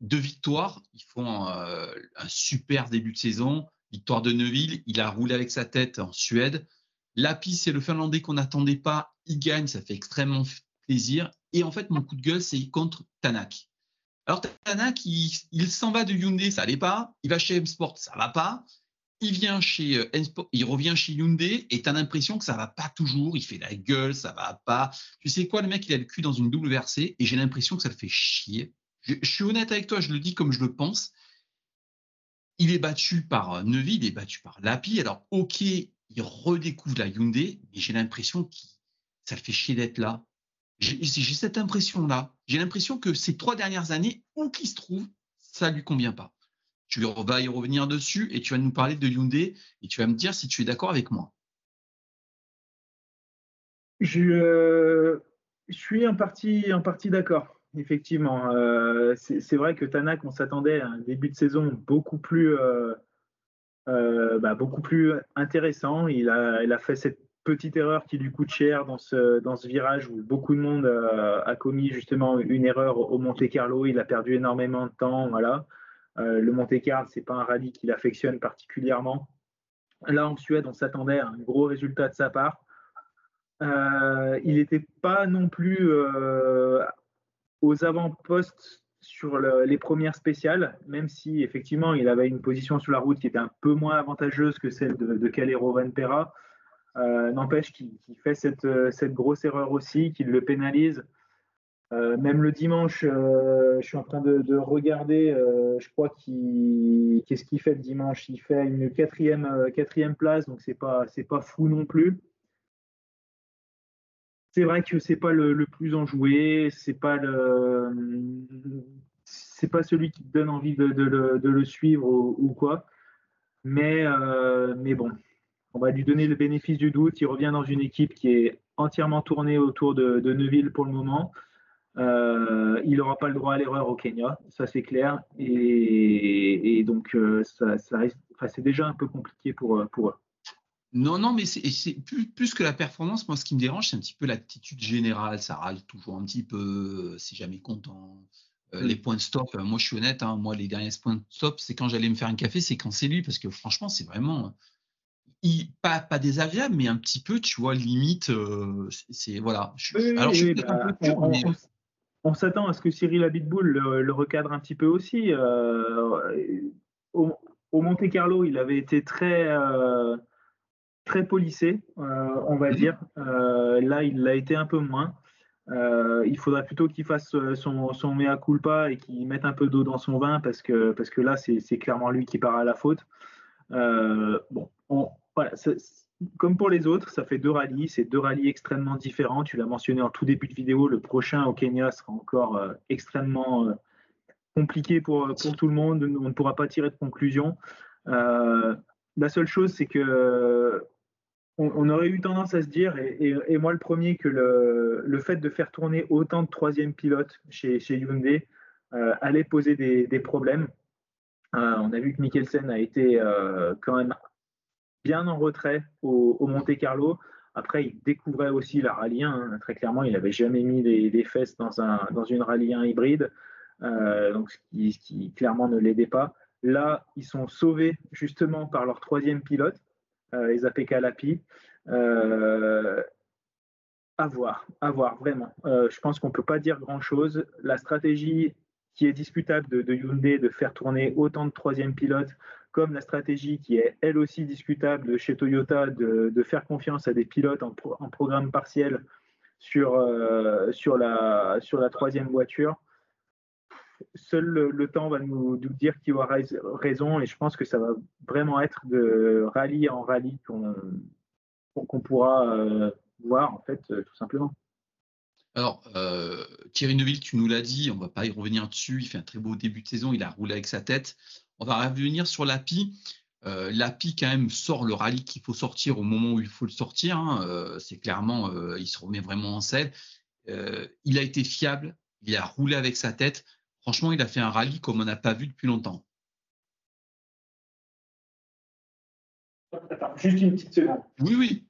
deux victoires. Ils font un super début de saison. Victoire de Neuville. Il a roulé avec sa tête en Suède. Lapi, c'est le Finlandais qu'on n'attendait pas. Il gagne, ça fait extrêmement plaisir. Et en fait, mon coup de gueule, c'est contre Tanak. Alors, Tanak, il, s'en va de Hyundai, ça n'allait pas. Il va chez M-Sport, ça va pas. Il euh, il revient chez Hyundai et tu as l'impression que ça va pas toujours. Il fait la gueule, ça va pas. Tu sais quoi, le mec, il a le cul dans une double versée et j'ai l'impression que ça le fait chier. Je, suis honnête avec toi, je le dis comme je le pense. Il est battu par euh, Neuville, il est battu par Lapi. Alors, ok, il redécouvre la Hyundai, mais j'ai l'impression que ça le fait chier d'être là. J'ai cette impression-là. J'ai l'impression que ces trois dernières années, où qu'il se trouve, ça ne lui convient pas. Tu vas y revenir dessus et tu vas nous parler de Hyundai et tu vas me dire si tu es d'accord avec moi. Je, euh, suis en partie, d'accord, effectivement. Euh, c'est vrai que Tanak, on s'attendait à un début de saison beaucoup plus, euh, bah, beaucoup plus intéressant. Il a, fait cette petite erreur qui lui coûte cher dans ce, dans ce virage où beaucoup de monde euh, a commis justement une erreur au Monte Carlo. Il a perdu énormément de temps. Voilà. Euh, le Monte Carlo, c'est pas un rallye qu'il affectionne particulièrement. Là, en Suède, on s'attendait à un gros résultat de sa part. il n'était pas non plus aux avant-postes sur les premières spéciales, même si effectivement il avait une position sur la route qui était un peu moins avantageuse que celle de, de Calero Van Pera, euh, n'empêche qu'il fait cette, cette, grosse erreur aussi, qu'il le pénalise. même le dimanche, je suis en train de, regarder, je crois qu'est-ce qu'il fait le dimanche? Il fait une quatrième, quatrième place, donc c'est pas pas fou non plus. C'est vrai que c'est pas le, plus enjoué, c'est pas le pas celui qui donne envie de, le, suivre ou, quoi. Mais, euh, mais bon, on va lui donner le bénéfice du doute. Il revient dans une équipe qui est entièrement tournée autour de, Neuville pour le moment. Euh, il n'aura pas le droit à l'erreur au Kenya, ça c'est clair. Et, donc, euh, ça, c'est déjà un peu compliqué pour eux. Non, non, mais c'est plus, plus, que la performance. Moi, ce qui me dérange, c'est un petit peu l'attitude générale. Ça râle toujours un petit peu, c'est jamais content. Euh, les points de stop, euh, moi je suis honnête, hein, moi les derniers points de stop, c'est quand j'allais me faire un café, c'est quand c'est lui, parce que franchement, c'est vraiment pas, pas désagréable, mais un petit peu, tu vois, limite, euh, c'est voilà. alors, je bah, on, s'attend à ce que Cyril Abitboul le, recadre un petit peu aussi. au, Monte Carlo, il avait été très très polissé, on va mmh dire. là, il l'a été un peu moins. Euh, il faudrait plutôt qu'il fasse euh, son, son mea culpa et qu'il mette un peu d'eau dans son vin parce que, parce que là, c'est clairement lui qui part à la faute. Euh, bon, voilà, comme pour les autres, ça fait deux rallyes. C'est deux rallyes extrêmement différents. Tu l'as mentionné en tout début de vidéo. Le prochain au Kenya sera encore extrêmement compliqué pour, pour, tout le monde. On ne pourra pas tirer de conclusion. la seule chose, c'est que on, aurait eu tendance à se dire, et, moi le premier, que le, fait de faire tourner autant de troisième pilotes chez, Hyundai euh, allait poser des, problèmes. Euh, on a vu que Mikkelsen a été euh, quand même bien en retrait au, Monte Carlo. Après, il découvrait aussi la Rallye 1. Hein. Très clairement, il n'avait jamais mis les, fesses dans, une Rallye 1 hybride, donc ce qui clairement ne l'aidait pas. Là, ils sont sauvés justement par leur troisième pilote les APK LAPI. Euh, à voir, à voir, vraiment. Euh, je pense qu'on ne peut pas dire grand-chose. La stratégie qui est discutable de, Hyundai de faire tourner autant de troisième pilotes, comme la stratégie qui est elle aussi discutable chez Toyota de, faire confiance à des pilotes en, programme partiel sur, sur, la, sur la troisième voiture seul le, temps va nous, dire qui aura raison et je pense que ça va vraiment être de rallye en rallye qu'on pourra euh, voir en fait euh, tout simplement. Alors, euh, Thierry Neuville, tu nous l'as dit, on ne va pas y revenir dessus. Il fait un très beau début de saison, il a roulé avec sa tête. On va revenir sur l'API. L'API, quand même, sort le rallye qu'il faut sortir au moment où il faut le sortir. Hein. C'est clairement, il se remet vraiment en selle. il a été fiable, il a roulé avec sa tête. Franchement, il a fait un rallye comme on n'a pas vu depuis longtemps. Attends, juste une petite seconde. Oui, oui.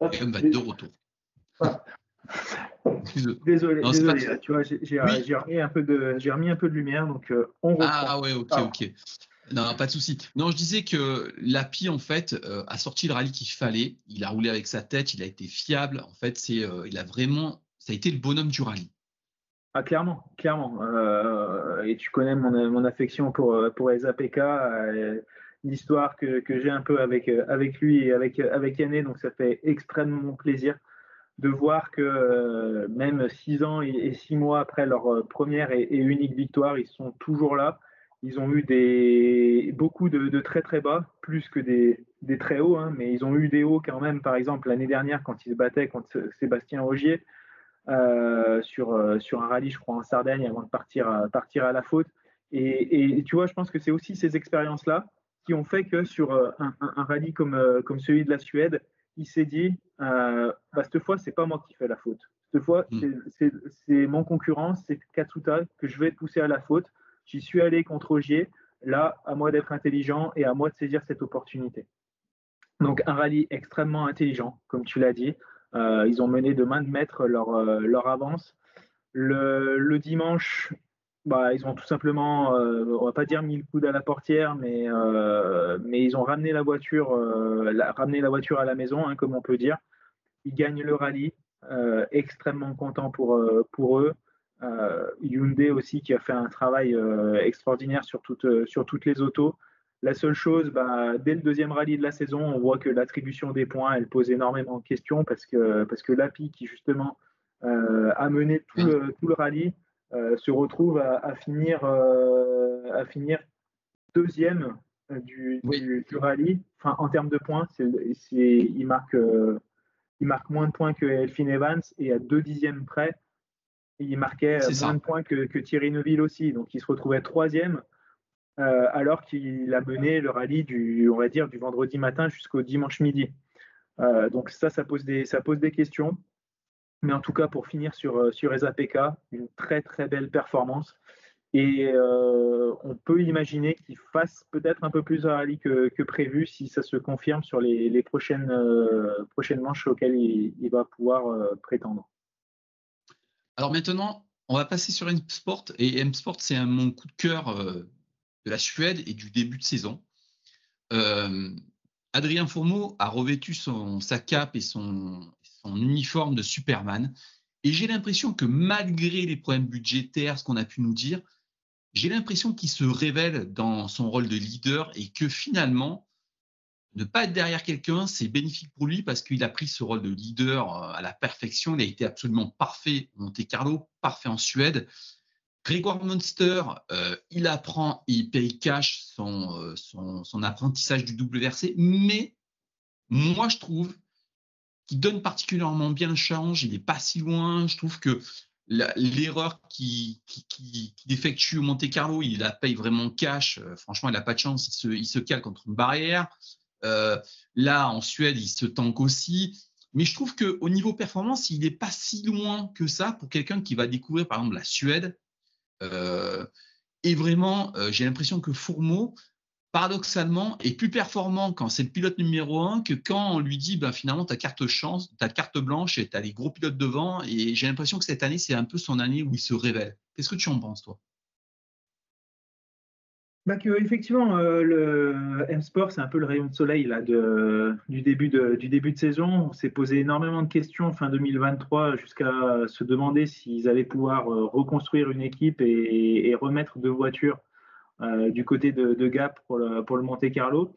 Va être de retour. [laughs] Désolé, désolé. Tu vois, j'ai remis, un peu de, remis un peu de lumière, donc euh, on reprend. Ah ouais, ok, ok. Non, pas de souci. Non, je disais que l'API, en fait, euh, a sorti le rallye qu'il fallait. Il a roulé avec sa tête, il a été fiable. En fait, c'est, euh, il a vraiment, ça a été le bonhomme du rallye. Ah, clairement, clairement. Euh, et tu connais mon, affection pour, pour l'histoire que, j'ai un peu avec, avec lui et avec, avec Yanné. Donc, ça fait extrêmement plaisir de voir que même six ans et, six mois après leur première et unique victoire, ils sont toujours là ils ont eu des, beaucoup de, très très bas, plus que des, très hauts, hein, mais ils ont eu des hauts quand même, par exemple l'année dernière quand ils se battaient contre Sébastien Rogier euh, sur, euh, sur un rallye, je crois, en Sardaigne avant de partir, à, partir à la faute. Et, tu vois, je pense que c'est aussi ces expériences-là qui ont fait que sur euh, un, rallye comme, comme celui de la Suède, il s'est dit, bah, cette fois, c'est pas moi qui fais la faute. Cette fois, hmm. c'est mon concurrent, c'est Katsuta que je vais pousser à la faute J'y suis allé contre Ogier. Là, à moi d'être intelligent et à moi de saisir cette opportunité. Donc, un rallye extrêmement intelligent, comme tu l'as dit. Euh, ils ont mené de main de maître leur, euh, avance. Le, dimanche, bah, ils ont tout simplement, euh, on va pas dire mis le coude à la portière, mais, mais ils ont ramené la voiture, ramené la voiture à la maison, hein, comme on peut dire. Ils gagnent le rallye, extrêmement content pour, pour eux. Euh, Hyundai aussi qui a fait un travail euh, extraordinaire sur toutes, euh, sur toutes les autos. La seule chose, bah, dès le deuxième rallye de la saison, on voit que l'attribution des points, elle pose énormément de questions parce que, parce que Lapi, qui justement euh, a mené tout le, tout le rallye, euh, se retrouve à, finir, euh, à finir deuxième du, du, rallye. Enfin, en termes de points, il, marque, il marque moins de points que Elfin Evans et à deux dixièmes près, il marquait moins de points que, que Thierry Neuville aussi. Donc, il se retrouvait troisième euh, alors qu'il a mené le rallye du, on va dire, du vendredi matin jusqu'au dimanche midi. Euh, donc ça, ça pose, des, ça pose des questions. Mais en tout cas, pour finir sur, euh, sur ESAPK, une très très belle performance. Et on peut imaginer qu'il fasse peut-être un peu plus de rallye que, prévu si ça se confirme sur les, prochaines, prochaines manches auxquelles il, il va pouvoir prétendre. Alors maintenant, on va passer sur M-Sport. Et M-Sport, c'est mon coup de cœur de la Suède et du début de saison. Euh, Adrien Fourmeau a revêtu son, sa cape et son, son uniforme de Superman. Et j'ai l'impression que malgré les problèmes budgétaires, ce qu'on a pu nous dire, j'ai l'impression qu'il se révèle dans son rôle de leader et que finalement, ne pas être derrière quelqu'un, c'est bénéfique pour lui parce qu'il a pris ce rôle de leader euh, à la perfection. Il a été absolument parfait au Monte Carlo, parfait en Suède. Grégoire Monster, euh, il apprend, il paye cash euh, son, son, apprentissage du WRC, mais moi je trouve qu'il donne particulièrement bien le change, il n'est pas si loin, je trouve que l'erreur qu'il qui, effectue au Monte Carlo, il la paye vraiment cash, euh, franchement il n'a pas de chance, il se, il se, cale contre une barrière. Là en Suède, il se tanque aussi. Mais je trouve qu'au niveau performance, il n'est pas si loin que ça pour quelqu'un qui va découvrir par exemple la Suède euh, et vraiment, euh, j'ai l'impression que Fourmeau, paradoxalement, est plus performant quand c'est le pilote numéro un que quand on lui dit ben, finalement ta carte chance, ta carte blanche et tu as les gros pilotes devant. Et j'ai l'impression que cette année, c'est un peu son année où il se révèle. Qu'est-ce que tu en penses, toi? Bah effectivement, euh, le M-Sport, c'est un peu le rayon de soleil là, du, début de, saison. On s'est posé énormément de questions fin 2023 jusqu'à se demander s'ils allaient pouvoir euh, reconstruire une équipe et, remettre deux voitures euh, du côté de, Gap pour le, Monte Carlo.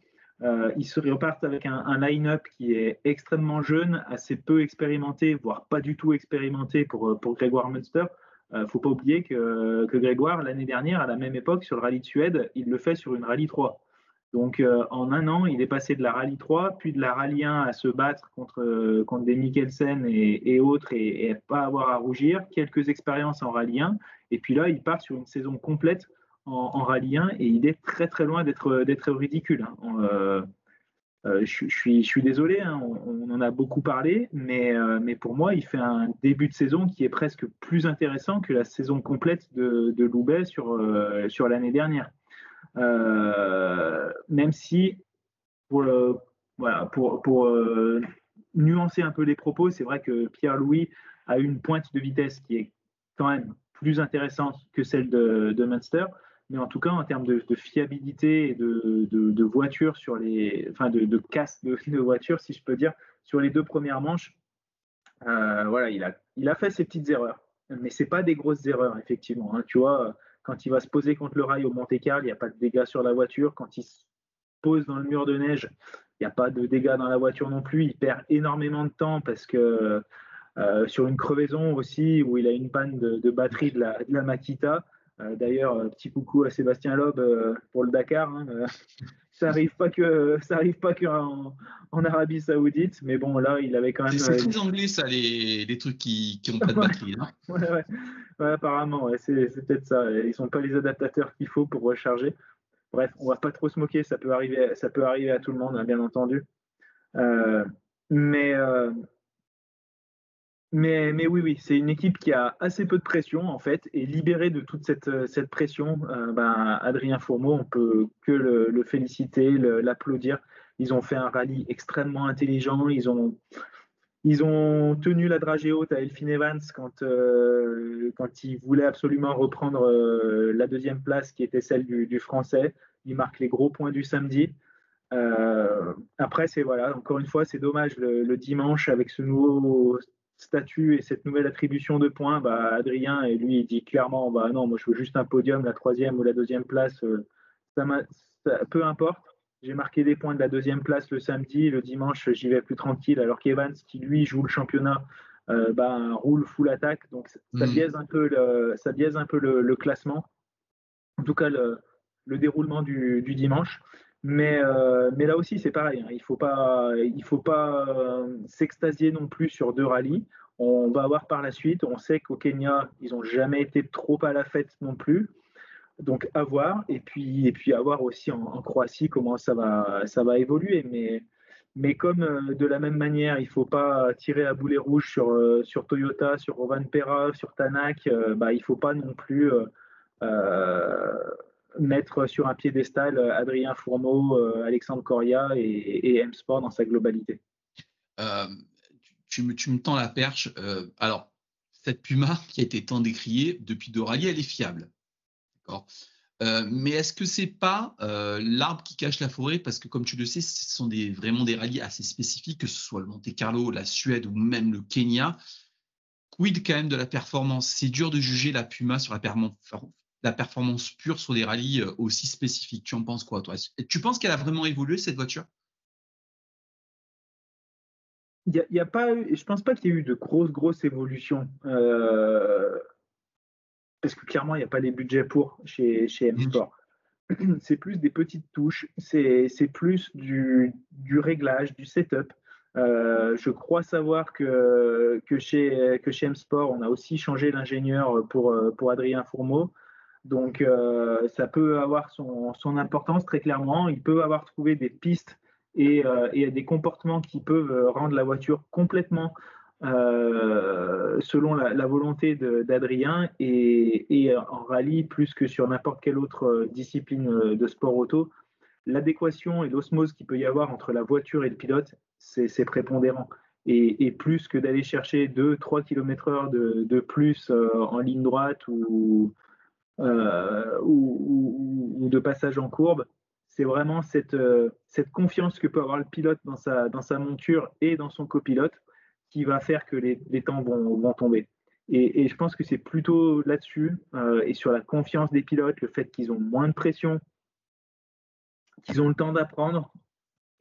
ils se repartent avec un, un line-up qui est extrêmement jeune, assez peu expérimenté, voire pas du tout expérimenté pour, pour Grégoire Munster. Il euh, ne faut pas oublier que, Grégoire, l'année dernière, à la même époque, sur le rallye de Suède, il le fait sur une rallye 3. Donc euh, en un an, il est passé de la rallye 3, puis de la rallye 1 à se battre contre, euh, contre des Mikkelsen et, autres et, et, pas avoir à rougir, quelques expériences en rallye 1, et puis là, il part sur une saison complète en, rallye 1 et il est très très loin d'être ridicule. Hein. Je, suis, je, suis, désolé, hein, on, en a beaucoup parlé, mais, euh, mais, pour moi, il fait un début de saison qui est presque plus intéressant que la saison complète de, Loubet sur, euh, sur l'année dernière. même si, pour, nuancer un peu les propos, c'est vrai que Pierre-Louis a une pointe de vitesse qui est quand même plus intéressante que celle de Munster mais en tout cas en termes de, fiabilité et de, de, voiture sur les, enfin de, casse de, voiture, si je peux dire, sur les deux premières manches, euh, voilà, il a, fait ses petites erreurs, mais c'est pas des grosses erreurs effectivement. Hein. Tu vois, quand il va se poser contre le rail au Monte Carlo, il n'y a pas de dégâts sur la voiture. Quand il se pose dans le mur de neige, il n'y a pas de dégâts dans la voiture non plus. Il perd énormément de temps parce que euh, sur une crevaison aussi où il a une panne de, batterie de la, de la Makita. Euh, d'ailleurs, euh, petit coucou à Sébastien Loeb euh, pour le Dakar. Hein, [laughs] ça arrive pas que ça arrive pas qu'en en Arabie Saoudite, mais bon là, il avait quand même. C'est très anglais ça, les, les trucs qui n'ont pas de [laughs] batterie. Hein. ouais, ouais. apparemment, c'est peut-être ça. Ils sont pas les adaptateurs qu'il faut pour recharger. Bref, on va pas trop se moquer. Ça peut arriver, ça peut arriver à tout le monde, hein, bien entendu. mais mais, mais, oui, oui, c'est une équipe qui a assez peu de pression en fait, et libérée de toute cette, cette pression, euh, ben, Adrien Fourmeau, on peut que le, féliciter, l'applaudir. Ils ont fait un rallye extrêmement intelligent, ils ont, ils ont tenu la dragée haute à Elfin Evans quand, euh, quand ils voulaient absolument reprendre euh, la deuxième place qui était celle du, français. Ils marquent les gros points du samedi. après, c'est voilà, encore une fois, c'est dommage le, dimanche avec ce nouveau statut et cette nouvelle attribution de points, bah, Adrien, et lui, il dit clairement bah, non, moi je veux juste un podium, la troisième ou la deuxième place, euh, ça peu importe. J'ai marqué des points de la deuxième place le samedi, le dimanche, j'y vais plus tranquille, alors qu'Evans, qui lui joue le championnat, euh, bah, roule full attaque. Donc ça hmm. biaise un peu le, ça biaise un peu le, classement. En tout cas, le, déroulement du, dimanche. Mais, euh, mais, là aussi, c'est pareil. Hein. Il ne faut pas, il faut pas euh, s'extasier non plus sur deux rallyes. On va voir par la suite. On sait qu'au Kenya, ils n'ont jamais été trop à la fête non plus. Donc à voir. Et puis, et puis à voir aussi en, Croatie comment ça va, ça va évoluer. Mais mais comme euh, de la même manière, il ne faut pas tirer à boulet rouge sur, sur Toyota, sur Rovan Pera, sur Tanak, bah, il ne faut pas non plus mettre sur un piédestal Adrien Fourmeau, Alexandre Coria et, M-Sport dans sa globalité. tu, me, tu, tends la perche. alors, cette Puma qui a été tant décriée depuis Dorali, elle est fiable. Euh, mais est-ce que c'est pas euh, l'arbre qui cache la forêt? Parce que comme tu le sais, ce sont vraiment des rallyes assez spécifiques, que ce soit le Monte Carlo, la Suède ou même le Kenya. Quid quand même de la performance? C'est dur de juger la Puma sur la, la, performance pure sur des rallyes euh, aussi spécifiques. Tu en penses quoi, toi? Tu penses qu'elle a vraiment évolué, cette voiture? Il y, a, pas, je pense pas qu'il y ait eu de grosses, grosses évolutions. Euh, parce que clairement, il n'y a pas les budgets pour chez, chez M-Sport. [clears throat] C'est plus des petites touches, c'est plus du, du, réglage, du setup. Euh, je crois savoir que, que, chez, que chez M-Sport, on a aussi changé l'ingénieur pour, pour Adrien Fourmeau. Donc, euh, ça peut avoir son, importance très clairement. Il peut avoir trouvé des pistes et, euh, des comportements qui peuvent rendre la voiture complètement euh, selon la, volonté d'Adrien et, en rallye plus que sur n'importe quelle autre euh, discipline euh, de sport auto, l'adéquation et l'osmose qu'il peut y avoir entre la voiture et le pilote, c'est prépondérant. Et, plus que d'aller chercher 2-3 km/h de, plus en ligne droite ou, ou, de passage en courbe, c'est vraiment cette, cette, confiance que peut avoir le pilote dans sa, dans sa monture et dans son copilote qui va faire que les, temps vont, tomber. Et, je pense que c'est plutôt là-dessus euh, et sur la confiance des pilotes, le fait qu'ils ont moins de pression, qu'ils ont le temps d'apprendre,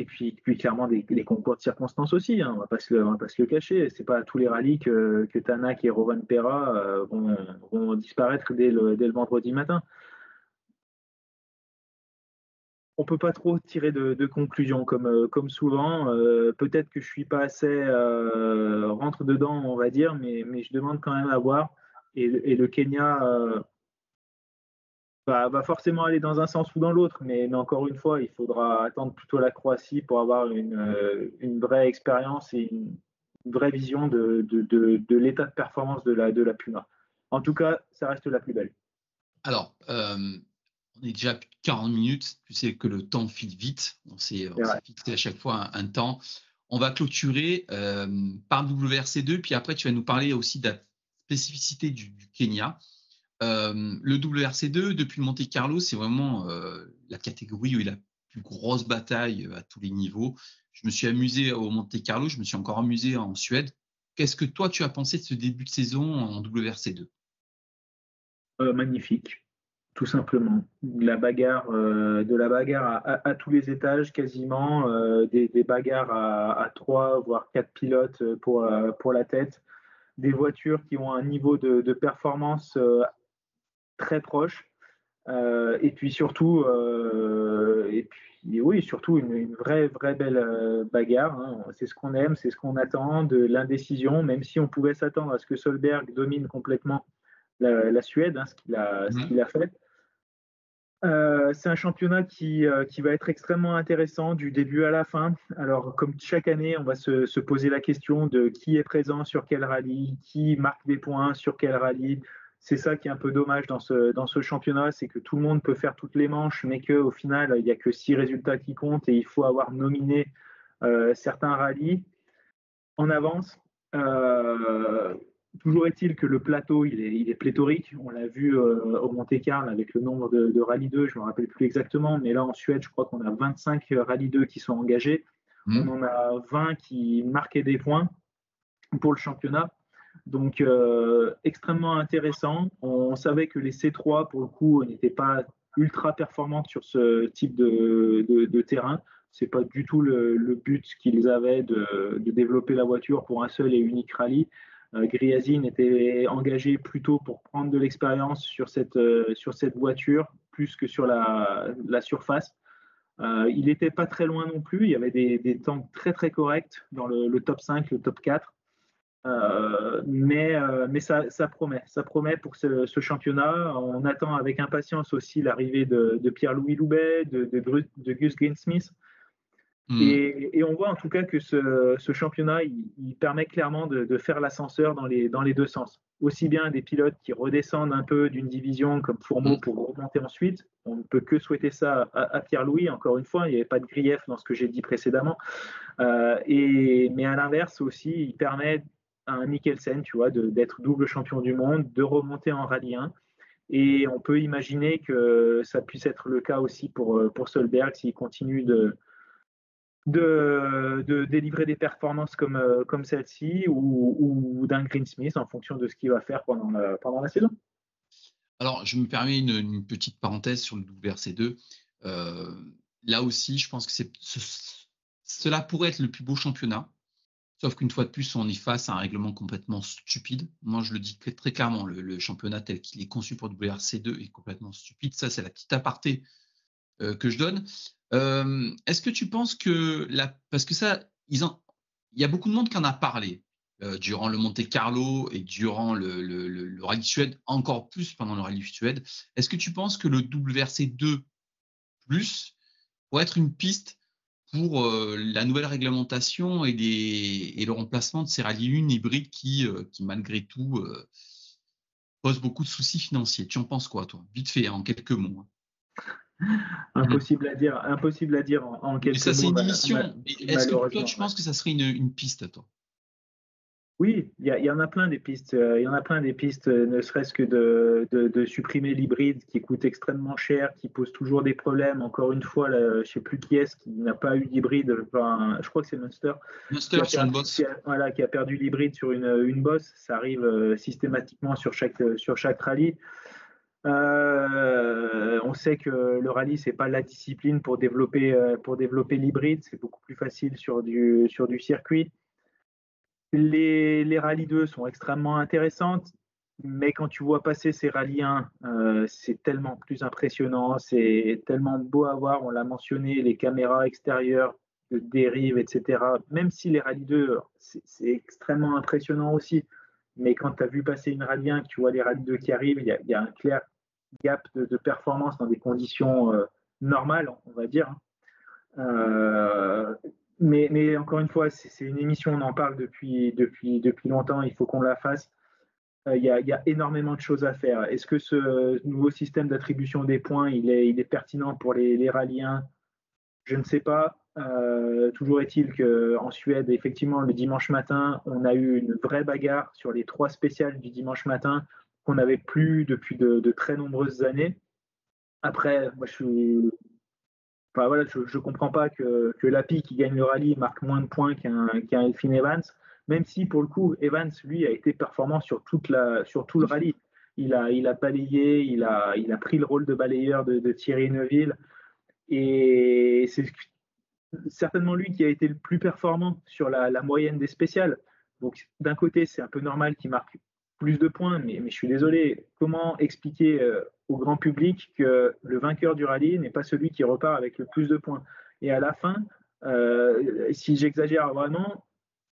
et puis, puis clairement des, les concours de circonstances aussi, hein, on ne va pas se le cacher. Ce n'est pas à tous les rallyes que, que Tanak et Rovan Pera euh, vont, disparaître dès dès le vendredi matin on peut pas trop tirer de, de conclusions comme, euh, comme souvent. Euh, peut-être que je suis pas assez euh, rentre dedans, on va dire, mais, mais, je demande quand même à voir. Et, le Kenya va, forcément aller dans un sens ou dans l'autre, mais, mais, encore une fois, il faudra attendre plutôt la Croatie pour avoir une, une vraie expérience et une, vraie vision de, de, de l'état de performance de la, de la Puma. En tout cas, ça reste la plus belle. Alors, on est déjà plus de 40 minutes. Tu sais que le temps file vite. On s'est fixé à chaque fois un, temps. On va clôturer euh, par WRC2, puis après, tu vas nous parler aussi de la spécificité du, Kenya. Euh, le WRC2, depuis le Monte Carlo, c'est vraiment euh, la catégorie où il y a la plus grosse bataille à tous les niveaux. Je me suis amusé au Monte Carlo, je me suis encore amusé en Suède. Qu'est-ce que toi, tu as pensé de ce début de saison en WRC2 Magnifique tout simplement. Euh, de la bagarre à, tous les étages quasiment, euh, des, bagarres à, trois voire quatre pilotes pour, euh, pour la tête, des voitures qui ont un niveau de, performance très proche, et puis surtout, et puis oui, surtout une, vraie vraie belle bagarre. Hein. C'est ce qu'on aime, c'est ce qu'on attend de l'indécision, même si on pouvait s'attendre à ce que Solberg domine complètement la, Suède, hein, ce qu'il a, mmh. a, fait. Euh, c'est un championnat qui, euh, qui, va être extrêmement intéressant du début à la fin. Alors, comme chaque année, on va se, se, poser la question de qui est présent sur quel rallye, qui marque des points sur quel rallye. C'est ça qui est un peu dommage dans ce, dans ce championnat, c'est que tout le monde peut faire toutes les manches, mais qu'au final, il n'y a que six résultats qui comptent et il faut avoir nominé euh, certains rallyes en avance. Toujours est-il que le plateau, il est, il est pléthorique. On l'a vu euh, au Monte Carlo avec le nombre de, de rallye 2, je ne me rappelle plus exactement, mais là en Suède, je crois qu'on a 25 rallye 2 qui sont engagés. Mmh. On en a 20 qui marquaient des points pour le championnat. Donc, euh, extrêmement intéressant. On savait que les C3, pour le coup, n'étaient pas ultra performantes sur ce type de, terrain. C'est pas du tout le, but qu'ils avaient de, développer la voiture pour un seul et unique rallye. Euh, était engagé plutôt pour prendre de l'expérience sur cette, euh, sur cette voiture plus que sur la, surface. Euh, il n'était pas très loin non plus. Il y avait des, des temps très très corrects dans le, le, top 5, le top 4. Euh, mais euh, mais ça, ça, promet, ça promet pour ce, ce, championnat. On attend avec impatience aussi l'arrivée de, de Pierre-Louis Loubet, de, de, de Gus Greensmith. Mm. Et, et, on voit en tout cas que ce, ce championnat, il, il, permet clairement de, faire l'ascenseur dans les, dans les deux sens. Aussi bien des pilotes qui redescendent un peu d'une division comme Fourmeau mm. pour remonter ensuite. On ne peut que souhaiter ça à, à Pierre-Louis. Encore une fois, il n'y avait pas de grief dans ce que j'ai dit précédemment. Euh, et, mais à l'inverse aussi, il permet un Mikkelsen, tu vois, d'être double champion du monde, de remonter en rallye 1. Et on peut imaginer que ça puisse être le cas aussi pour, euh, pour Solberg s'il continue de, de, de, délivrer des performances comme, euh, comme celle-ci ou, ou d'un Greensmith en fonction de ce qu'il va faire pendant la, pendant la saison. Alors, je me permets une, petite parenthèse sur le WRC2. Euh, là aussi, je pense que c'est, cela pourrait être le plus beau championnat Sauf qu'une fois de plus, on est face à un règlement complètement stupide. Moi, je le dis très, clairement, le, championnat tel qu'il est conçu pour WRC2 est complètement stupide. Ça, c'est la petite aparté euh, que je donne. Euh, est-ce que tu penses que la... parce que ça, il y a beaucoup de monde qui en a parlé euh, durant le Monte Carlo et durant le, Rallye Suède, encore plus pendant le Rallye Suède. Est-ce que tu penses que le WRC2 plus pourrait être une piste pour euh, la nouvelle réglementation et, et, le remplacement de ces rallyes 1 hybrides qui, euh, qui malgré tout, euh, posent beaucoup de soucis financiers. Tu en penses quoi, toi? Vite fait, hein, en quelques mots. Hein. Impossible à dire, impossible à dire en, quelques mots. ça, c'est une émission. Est-ce que toi, tu penses que ça serait une, une piste, toi? Oui, il y, en a plein des pistes. Euh, il y en a plein des pistes, euh, ne serait-ce que de, supprimer l'hybride qui coûte extrêmement cher, qui pose toujours des problèmes. Encore une fois, je ne sais plus qui est-ce qui n'a pas eu d'hybride. je crois que c'est Monster. Monster sur une bosse. Qui a, voilà, qui a perdu l'hybride sur une, une bosse. Ça arrive euh, systématiquement sur chaque, sur chaque rallye. on sait que le rallye c'est pas la discipline pour développer pour développer l'hybride, c'est beaucoup plus facile sur du sur du circuit. Les, les rallyes 2 sont extrêmement intéressantes, mais quand tu vois passer ces rallyes 1, euh, c'est tellement plus impressionnant, c'est tellement beau à voir. On l'a mentionné, les caméras extérieures de dérive, etc. Même si les rallyes 2, c'est extrêmement impressionnant aussi. Mais quand tu as vu passer une rallye 1, que tu vois les rallyes 2 qui arrivent, il y, a un clair gap de, performance dans des conditions euh, normales, on va dire. Euh, mais, encore une fois, c'est une émission, on en parle depuis, depuis, depuis longtemps, il faut qu'on la fasse. Euh, il y, a, énormément de choses à faire. Est-ce que ce nouveau système d'attribution des points, il est, il est, pertinent pour les, les rallyens? Je ne sais pas. Euh, toujours est-il qu'en Suède, effectivement, le dimanche matin, on a eu une vraie bagarre sur les trois spéciales du dimanche matin qu'on n'avait plus depuis de, de, très nombreuses années. Après, moi, je suis voilà, je ne comprends pas que, que Lapi qui gagne le rallye marque moins de points qu'un qu'un Elfin Evans, même si pour le coup Evans lui a été performant sur, toute la, sur tout le rallye. Il a, il a balayé, il a, il a pris le rôle de balayeur de, Thierry Neuville et c'est certainement lui qui a été le plus performant sur la, la moyenne des spéciales. Donc d'un côté c'est un peu normal qu'il marque plus de points, mais, mais, je suis désolé, comment expliquer euh, grand public que le vainqueur du rallye n'est pas celui qui repart avec le plus de points Et à la fin, euh, si j'exagère vraiment,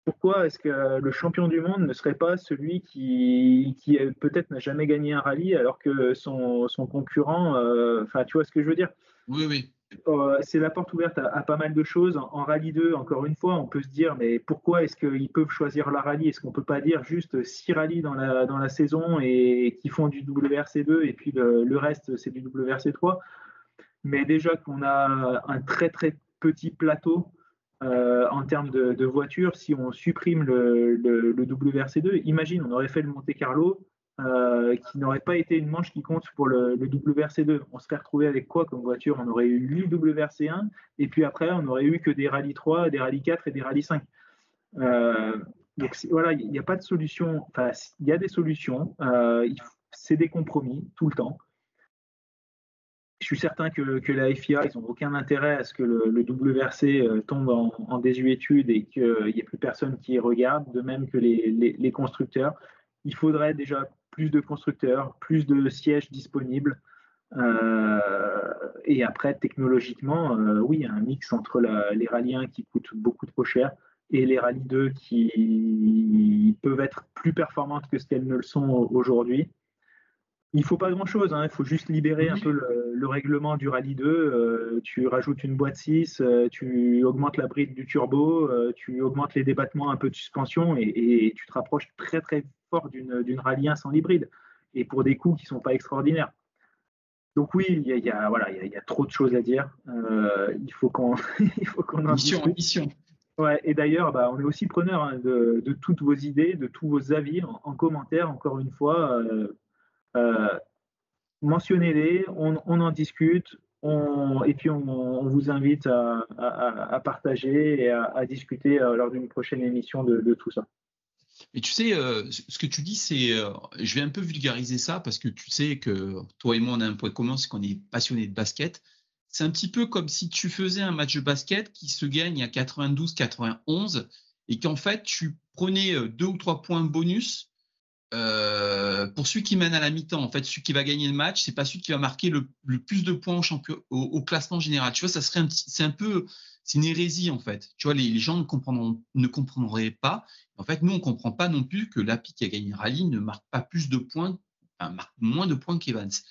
pourquoi est-ce que le champion du monde ne serait pas celui qui, qui peut-être n'a jamais gagné un rallye alors que son, son concurrent, euh, enfin tu vois ce que je veux dire? Oui, oui. Euh, c'est la porte ouverte à, pas mal de choses. En, rallye 2, encore une fois, on peut se dire, mais pourquoi est-ce qu'ils peuvent choisir la rallye? Est-ce qu'on peut pas dire juste 6 rallyes dans la, dans la saison et qui font du WRC2 et puis le, reste, c'est du WRC3 Mais déjà qu'on a un très très petit plateau euh, en termes de, voitures, si on supprime le, le, le WRC2, imagine, on aurait fait le Monte Carlo, euh, qui n'aurait pas été une manche qui compte pour le, WRC2. On serait retrouvé avec quoi comme voiture? On aurait eu 8 WRC1 et puis après on aurait eu que des rallyes 3, des rallyes 4 et des rallyes 5. Euh, donc voilà, il n'y a pas de solution. Enfin, il y a des solutions. Euh, c'est des compromis tout le temps. Je suis certain que, la FIA, ils n'ont aucun intérêt à ce que le, WRC tombe en, désuétude et qu'il n'y ait plus personne qui regarde, de même que les, constructeurs. Il faudrait déjà plus de constructeurs, plus de sièges disponibles. et après, technologiquement, oui, un mix entre les rallyes qui coûtent beaucoup trop cher et les rallyes 2 qui peuvent être plus performantes que ce qu'elles ne le sont aujourd'hui. Il ne faut pas grand-chose, hein. il faut juste libérer un peu le, règlement du rallye 2. Euh, tu rajoutes une boîte 6, euh, tu augmentes la bride du turbo, euh, tu augmentes les débattements un peu de suspension et, tu te rapproches très très fort d'une rallye 1 sans hybride et pour des coûts qui ne sont pas extraordinaires. Donc oui, il y a, voilà, il y, a, trop de choses à dire. il faut qu'on [laughs] qu en mission, mission. Ouais, et d'ailleurs, bah, on est aussi preneur hein, de, toutes vos idées, de tous vos avis en, commentaire, encore une fois. Euh, euh, mentionnez-les, on, en discute, et puis on, vous invite à, partager et à, discuter euh, lors d'une prochaine émission de, tout ça. Mais tu sais, ce que tu dis, c'est, je vais un peu vulgariser ça parce que tu sais que toi et moi, on a un point commun, c'est qu'on est passionné de basket. C'est un petit peu comme si tu faisais un match de basket qui se gagne à 92-91 et qu'en fait, tu prenais euh, deux ou trois points bonus euh, pour celui qui mène à la mi-temps. En fait, celui qui va gagner le match, c'est pas celui qui va marquer le, plus de points au, au, classement général. Tu vois, ça serait c'est un peu, c'est une hérésie en fait. Tu vois, les, gens ne comprendront, ne comprendraient pas. En fait, nous, on comprend pas non plus que l'API qui a gagné le rallye ne marque pas plus de points, enfin, marque moins de points qu'Evans.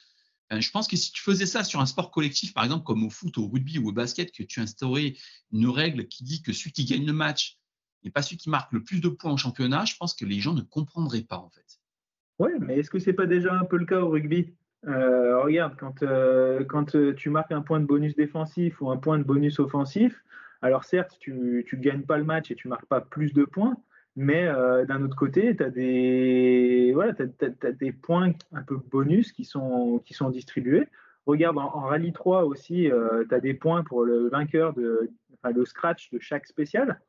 Je pense que si tu faisais ça sur un sport collectif, par exemple comme au foot, au rugby ou au basket, que tu instaurais une règle qui dit que celui qui gagne le match n'est pas celui qui marque le plus de points en championnat, je pense que les gens ne comprendraient pas en fait. Oui, mais est-ce que c'est pas déjà un peu le cas au rugby? Euh, Regarde, quand, euh, quand tu marques un point de bonus défensif ou un point de bonus offensif, alors certes, tu ne gagnes pas le match et tu marques pas plus de points, mais euh, d'un autre côté, tu as, des, voilà, des points un peu bonus qui sont, qui sont distribués. Regarde, en, Rallye 3 aussi, euh, tu as des points pour le vainqueur, de, enfin, le scratch de chaque spécial.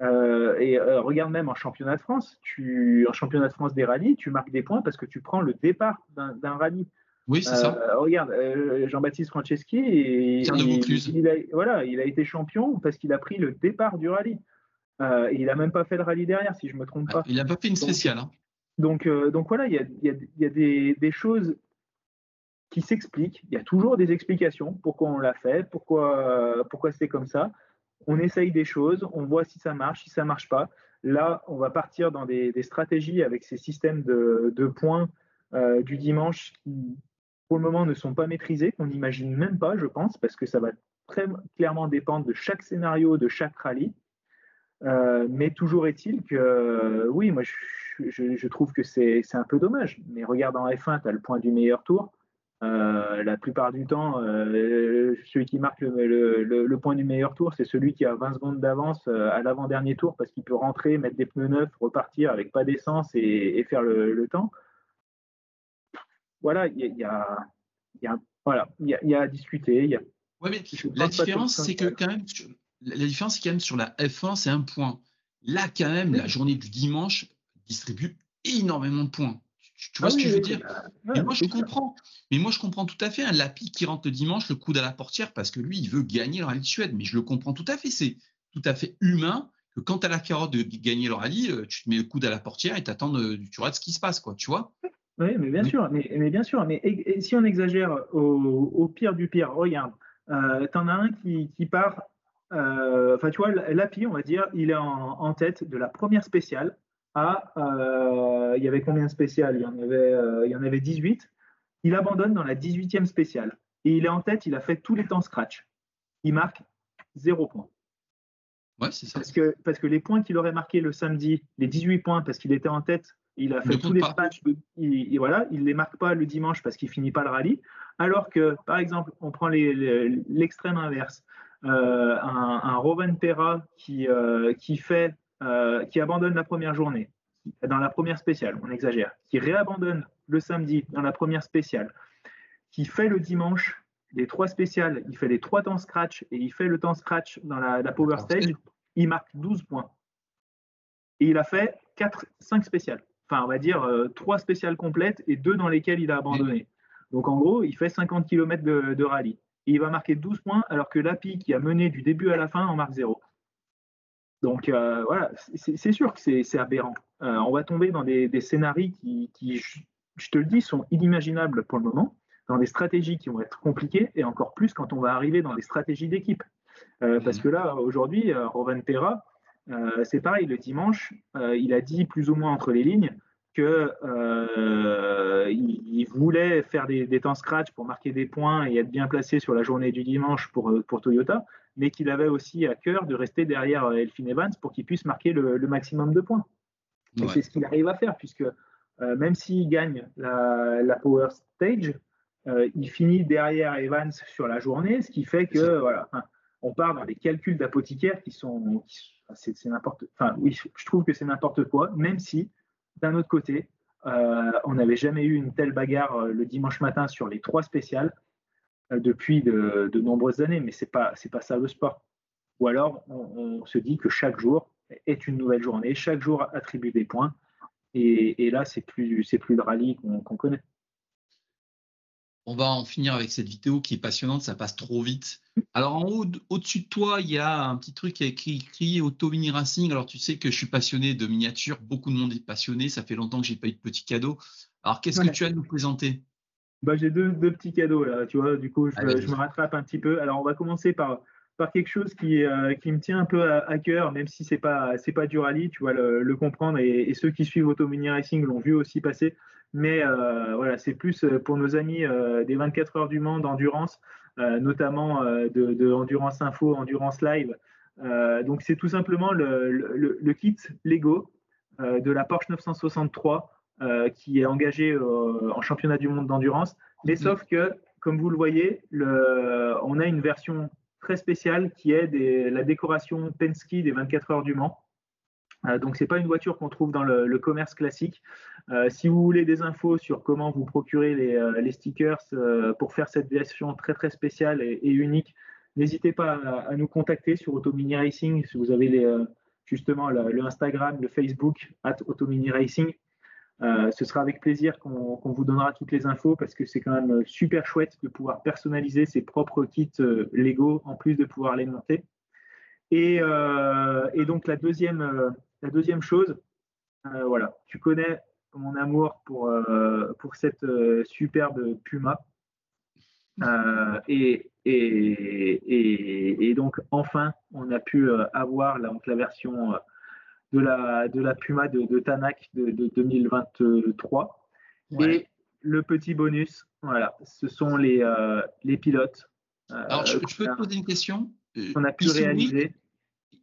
Euh, et regarde même en championnat de France, tu, en championnat de France des rallyes, tu marques des points parce que tu prends le départ d'un rallye. Oui, c'est ça. Regarde, Jean-Baptiste Franceschi, il, a, voilà, il a été champion parce qu'il a pris le départ du rallye. Euh, il n'a même pas fait le rallye derrière, si je ne me trompe pas. Il n'a pas fait une spéciale. Hein. Donc, euh, donc, voilà, il y a, des, choses qui s'expliquent. Il y a toujours des explications pourquoi on l'a fait, pourquoi, pourquoi c'est comme ça. On essaye des choses, on voit si ça marche, si ça ne marche pas. Là, on va partir dans des, stratégies avec ces systèmes de, points euh, du dimanche qui, pour le moment, ne sont pas maîtrisés, qu'on n'imagine même pas, je pense, parce que ça va très clairement dépendre de chaque scénario, de chaque rallye. Euh, mais toujours est-il que, euh, oui, moi je, trouve que c'est un peu dommage. Mais regarde en F1, tu as le point du meilleur tour. Euh, la plupart du temps, celui qui marque le, point du meilleur tour, c'est celui qui a 20 secondes d'avance à l'avant-dernier tour parce qu'il peut rentrer, mettre des pneus neufs, repartir avec pas d'essence et, faire le, temps. Voilà, il y a, voilà, il y, a à discuter. Y a, mais la différence, c'est que quand même, la différence, c'est quand même sur la F1, c'est un point. Là, quand même, la journée du dimanche distribue énormément de points. Tu, vois ah ce que je veux dire? Mais moi, je comprends. Mais moi, je comprends tout à fait. Un Lapi qui rentre le dimanche, le coude à la portière, parce que lui, il veut gagner le rallye de Suède. Mais je le comprends tout à fait. C'est tout à fait humain que quand tu as la carotte de gagner le rallye, euh, tu te mets le coude à la portière et t'attends tu regardes ce qui se passe, quoi. Tu vois? Oui, mais bien sûr. Mais, bien sûr. Mais si on exagère au, pire du pire, regarde, euh, tu en as un qui, qui part euh, enfin, tu vois, l'API, on va dire, il est en, tête de la première spéciale à. Euh, il y avait combien de spéciales? Il y, en avait, euh, il y en avait 18. Il abandonne dans la 18e spéciale. Et il est en tête, il a fait tous les temps scratch. Il marque zéro point. Ouais, c'est ça. Parce que, parce que les points qu'il aurait marqués le samedi, les 18 points, parce qu'il était en tête, il a fait tous les scratchs, il, voilà, il ne les marque pas le dimanche parce qu'il finit pas le rallye. Alors que, par exemple, on prend l'extrême inverse. Euh, un, un Rovan Pera qui, euh, qui, fait, euh, qui abandonne la première journée, dans la première spéciale, on exagère, qui réabandonne le samedi dans la première spéciale, qui fait le dimanche les trois spéciales, il fait les trois temps scratch et il fait le temps scratch dans la, Power Stage, il marque 12 points. Et il a fait 4, 5 spéciales. Enfin, on va dire trois spéciales complètes et deux dans lesquelles il a abandonné. Donc en gros, il fait 50 km de, de rallye. il va marquer 12 points, alors que l'API qui a mené du début à la fin en marque 0. Donc euh, voilà, c'est sûr que c'est aberrant. Euh, on va tomber dans des, scénarios qui, je, te le dis, sont inimaginables pour le moment, dans des stratégies qui vont être compliquées, et encore plus quand on va arriver dans des stratégies d'équipe. Euh, parce que là, aujourd'hui, Rovan Terra, c'est pareil, le dimanche, il a dit plus ou moins entre les lignes qu'il il voulait faire des, temps scratch pour marquer des points et être bien placé sur la journée du dimanche pour, pour Toyota, mais qu'il avait aussi à cœur de rester derrière euh, Elfin Evans pour qu'il puisse marquer le, maximum de points. Et c'est ce qu'il arrive à faire, puisque euh, même s'il gagne la, Power Stage, euh, il finit derrière Evans sur la journée, ce qui fait que voilà, on part dans des calculs d'apothicaire qui sont, c'est n'importe, enfin oui, je trouve que c'est n'importe quoi, même si d'un autre côté, on n'avait jamais eu une telle bagarre le dimanche matin sur les trois spéciales. Euh, depuis de, nombreuses années, mais ce n'est pas, pas ça le sport. Ou alors, on, se dit que chaque jour est une nouvelle journée, chaque jour attribue des points, et, là, c'est plus, plus le rallye qu'on connaît. On va en finir avec cette vidéo qui est passionnante, ça passe trop vite. Alors en haut, au-dessus de toi, il y a un petit truc qui est écrit, écrit Auto Mini Racing. Alors tu sais que je suis passionné de miniatures, beaucoup de monde est passionné, ça fait longtemps que j'ai pas eu de petits cadeaux. Alors qu'est-ce que tu as à nous présenter? Bah, j'ai deux, petits cadeaux là, tu vois. Du coup, je, me rattrape un petit peu. Alors, on va commencer par, par quelque chose qui, euh, qui me tient un peu à, cœur, même si c'est pas c'est pas du rallye, tu vois, le, comprendre. Et, ceux qui suivent Auto Mini Racing l'ont vu aussi passer. Mais euh, voilà, c'est plus euh, pour nos amis des 24 heures du Mans d'endurance, notamment de, de, Endurance Info, Endurance Live. donc, c'est tout simplement le, le, le kit Lego de la Porsche 963 euh, qui est engagé euh, en championnat du monde d'endurance. Mais mhm. sauf que, comme vous le voyez, le, on a une version très spéciale qui est des, la décoration Penske des 24 heures du Mans. Euh, donc, ce n'est pas une voiture qu'on trouve dans le, commerce classique. si vous voulez des infos sur comment vous procurer les, les stickers pour faire cette version très très spéciale et, unique, n'hésitez pas à, nous contacter sur Automini Racing. Si vous avez justement le, Instagram, le Facebook, at Automini Racing. Euh, ce sera avec plaisir qu'on vous donnera toutes les infos parce que c'est quand même super chouette de pouvoir personnaliser ses propres kits euh, Lego en plus de pouvoir les monter. Et, euh, donc la deuxième, la deuxième chose, voilà, tu connais mon amour pour, pour cette superbe Puma. Et, et, et, donc enfin, on a pu avoir la, la version de la, de la Puma de, de Tanak de, 2023. Et le petit bonus, voilà, ce sont les, euh, les pilotes. Euh, Alors, je, peux te poser une question? On a pu réaliser.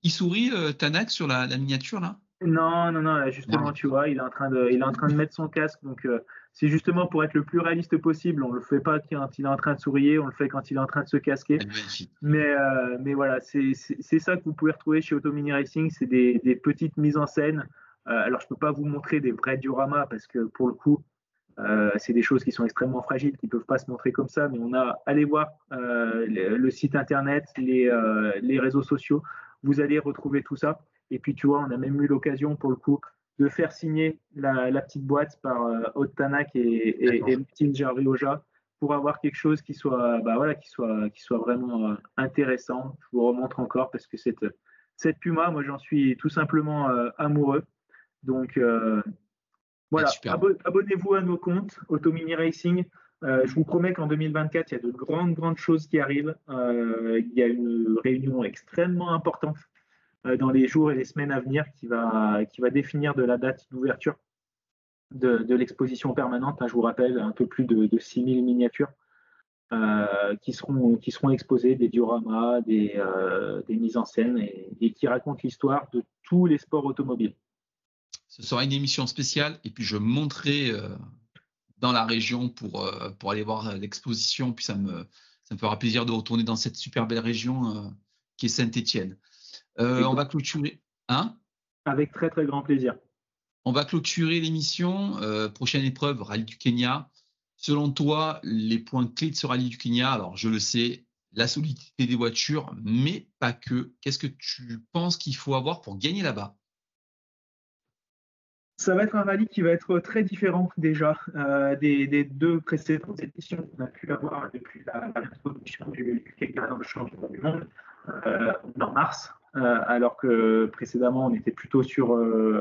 Il sourit, euh, Tanak, sur la, la, miniature, là? Non, non, non, justement, tu vois, il est, en train de, il est en train de mettre son casque, donc c'est justement pour être le plus réaliste possible. On ne le fait pas quand il est en train de sourire, on le fait quand il est en train de se casquer. Mais, euh, mais voilà, c'est ça que vous pouvez retrouver chez Automini Racing, c'est des, petites mises en scène. Euh, alors, je ne peux pas vous montrer des vrais dioramas parce que pour le coup, euh, c'est des choses qui sont extrêmement fragiles, qui ne peuvent pas se montrer comme ça. Mais on a, allez voir le, site internet, les, les réseaux sociaux, vous allez retrouver tout ça. Et puis, tu vois, on a même eu l'occasion pour le coup de faire signer la, petite boîte par euh, Tanak et, et, et pour avoir quelque chose qui soit, bah voilà, qui soit, qui soit vraiment euh, intéressant. Je vous remontre encore parce que cette, cette Puma, moi j'en suis tout simplement euh, amoureux. Donc euh, voilà, abonnez-vous à nos comptes Automini Racing. Je vous promets qu'en 2024, il y a de grandes, grandes choses qui arrivent. il y a une réunion extrêmement importante euh, dans les jours et les semaines à venir qui va, définir de la date d'ouverture de, l'exposition permanente. je vous rappelle, un peu plus de, 6000 miniatures euh, qui, seront, exposées, des dioramas, des, euh, mises en scène et, qui racontent l'histoire de tous les sports automobiles. Ce sera une émission spéciale et puis je monterai dans la région pour, pour aller voir l'exposition. Puis ça me, ça me fera plaisir de retourner dans cette super belle région qui est Saint-Étienne. Euh, on va clôturer. Hein? Avec très très grand plaisir. On va clôturer l'émission. Euh, prochaine épreuve, Rallye du Kenya. Selon toi, les points clés de ce Rallye du Kenya, alors je le sais, la solidité des voitures, mais pas que. Qu'est-ce que tu penses qu'il faut avoir pour gagner là-bas? Ça va être un rallye qui va être très différent déjà euh, des, deux précédentes éditions qu'on a pu avoir depuis l'introduction du, du dans le championnat du monde euh, en mars, euh, alors que précédemment on était plutôt sur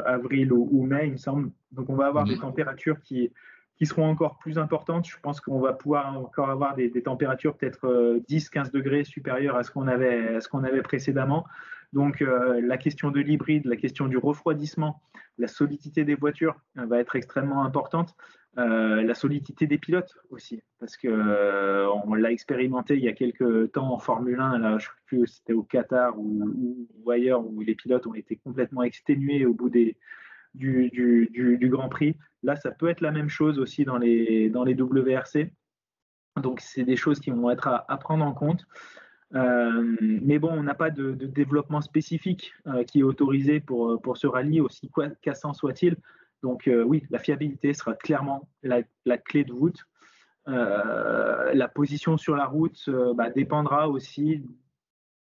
avril ou, mai, il me semble. Donc on va avoir des températures qui, qui seront encore plus importantes. Je pense qu'on va pouvoir encore avoir des, températures peut-être 10-15 degrés supérieures à ce qu'on avait, à ce qu'on avait précédemment. Donc euh, la question de l'hybride, la question du refroidissement, la solidité des voitures euh, va être extrêmement importante. Euh, la solidité des pilotes aussi, parce que on l'a expérimenté il y a quelques temps en Formule 1, là, je ne sais plus si c'était au Qatar ou, ailleurs, où les pilotes ont été complètement exténués au bout du, Grand Prix. Là, ça peut être la même chose aussi dans les, dans les WRC. Donc, c'est des choses qui vont être à prendre en compte. Euh, mais bon, on n'a pas de, développement spécifique euh, qui est autorisé pour, euh, pour ce rallye, aussi cassant soit-il. Donc oui, la fiabilité sera clairement la, clé de voûte. la position sur la route bah, dépendra aussi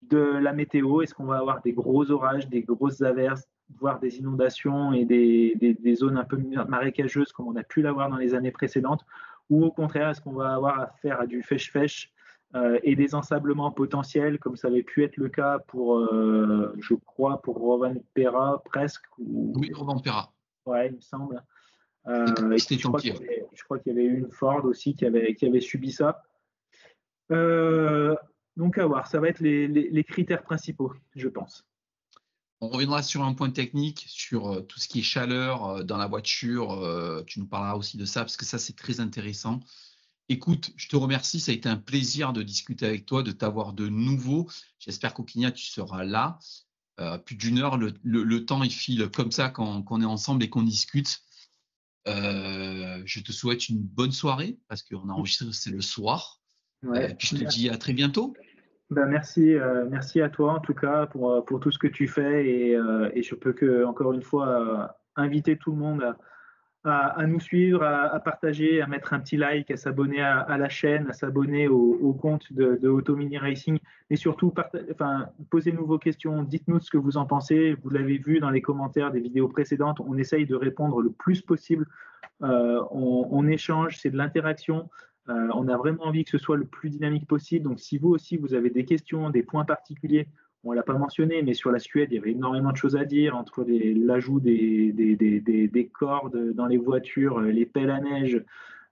de la météo. Est-ce qu'on va avoir des gros orages, des grosses averses, voire des inondations et des, des, zones un peu marécageuses comme on a pu l'avoir dans les années précédentes? Ou au contraire, est-ce qu'on va avoir affaire à du fèche-fèche et des ensablements potentiels, comme ça avait pu être le cas pour, euh, je crois, pour Rovan Pera presque. Oui, Rovan Pera. Ouais, il me semble. Euh, je, crois qu'il y, avait une Ford aussi qui avait, qui avait subi ça. donc à voir, ça va être les, les, critères principaux, je pense. On reviendra sur un point technique, sur tout ce qui est chaleur dans la voiture. tu nous parleras aussi de ça, parce que ça, c'est très intéressant. Écoute, je te remercie. Ça a été un plaisir de discuter avec toi, de t'avoir de nouveau. J'espère qu'au Kenya, tu seras là. Euh, plus d'une heure, le, temps il file comme ça quand, on est ensemble et qu'on discute. Euh, je te souhaite une bonne soirée parce qu'on a enregistré, c'est le soir. Ouais, puis je te dis à très bientôt. Ben merci, euh, merci à toi en tout cas pour, pour tout ce que tu fais et, et je peux que encore une fois inviter tout le monde à, à, nous suivre, à, partager, à mettre un petit like, à s'abonner à, la chaîne, à s'abonner au, compte de, Auto Mini Racing, et surtout enfin, posez-nous vos questions, dites-nous ce que vous en pensez. Vous l'avez vu dans les commentaires des vidéos précédentes, on essaye de répondre le plus possible. Euh, on, échange, c'est de l'interaction. Euh, on a vraiment envie que ce soit le plus dynamique possible. Donc, si vous aussi vous avez des questions, des points particuliers, on l'a pas mentionné, mais sur la Suède, il y avait énormément de choses à dire entre l'ajout des, des, cordes dans les voitures, les pelles à neige,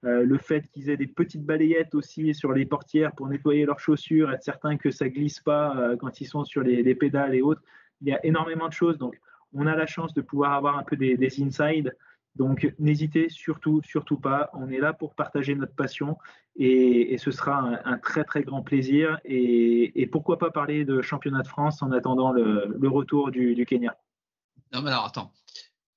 euh, le fait qu'ils aient des petites balayettes aussi sur les portières pour nettoyer leurs chaussures, être certain que ça glisse pas euh, quand ils sont sur les, pédales et autres. Il y a énormément de choses. Donc, on a la chance de pouvoir avoir un peu des insides donc n'hésitez surtout, surtout pas. On est là pour partager notre passion et, ce sera un, très très grand plaisir. Et, pourquoi pas parler de championnat de France en attendant le, retour du, Kenya Non mais alors attends.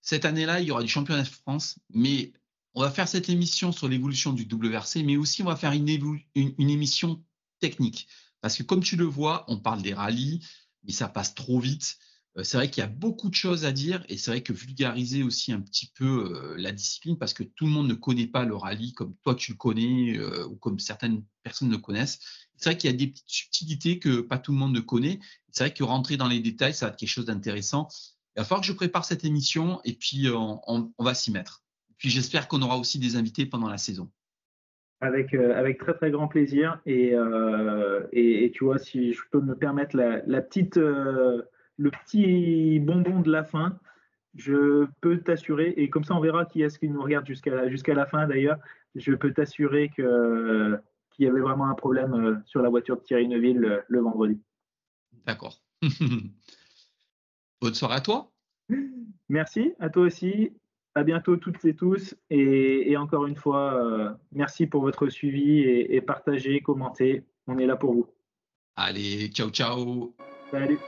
Cette année-là, il y aura du championnat de France, mais on va faire cette émission sur l'évolution du WRC, mais aussi on va faire une, une émission technique. Parce que comme tu le vois, on parle des rallyes, mais ça passe trop vite. Euh, c'est vrai qu'il y a beaucoup de choses à dire et c'est vrai que vulgariser aussi un petit peu euh, la discipline parce que tout le monde ne connaît pas le rallye comme toi tu le connais euh, ou comme certaines personnes le connaissent. C'est vrai qu'il y a des petites subtilités que pas tout le monde ne connaît. C'est vrai que rentrer dans les détails, ça va être quelque chose d'intéressant. Il va falloir que je prépare cette émission et puis on, va s'y mettre. Puis j'espère qu'on aura aussi des invités pendant la saison. Avec, avec très très grand plaisir et, et, tu vois si je peux me permettre la, la petite le petit bonbon de la fin, je peux t'assurer, et comme ça on verra qui est-ce qui nous regarde jusqu'à la, la fin d'ailleurs, je peux t'assurer que, qu'il y avait vraiment un problème euh, sur la voiture de Thierry Neuville euh, le, vendredi. D'accord. [laughs] Bonne soirée à toi. Merci, à toi aussi. À bientôt toutes et tous. Et, encore une fois, euh, merci pour votre suivi et, et partagez, commentez. On est là pour vous. Allez, ciao, ciao. Salut.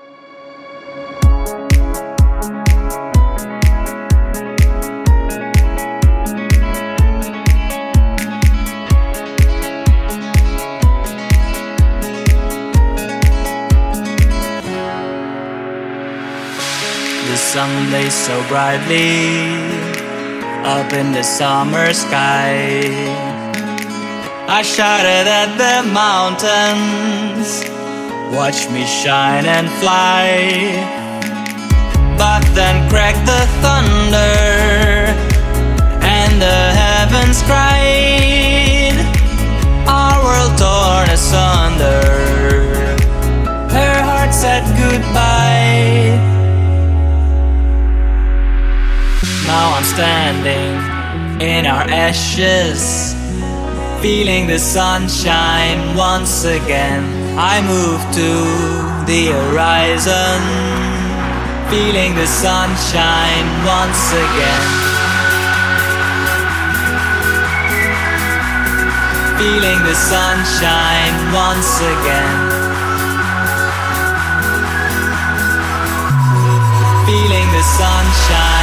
Sun blazed so brightly up in the summer sky. I shouted at the mountains, watch me shine and fly. But then cracked the thunder. And the heavens cried, our world torn asunder. Her heart said goodbye. Now I'm standing in our ashes, feeling the sunshine once again. I move to the horizon, feeling the sunshine once again. Feeling the sunshine once again. Feeling the sunshine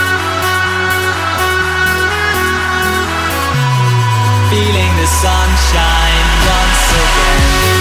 feeling the sunshine once again.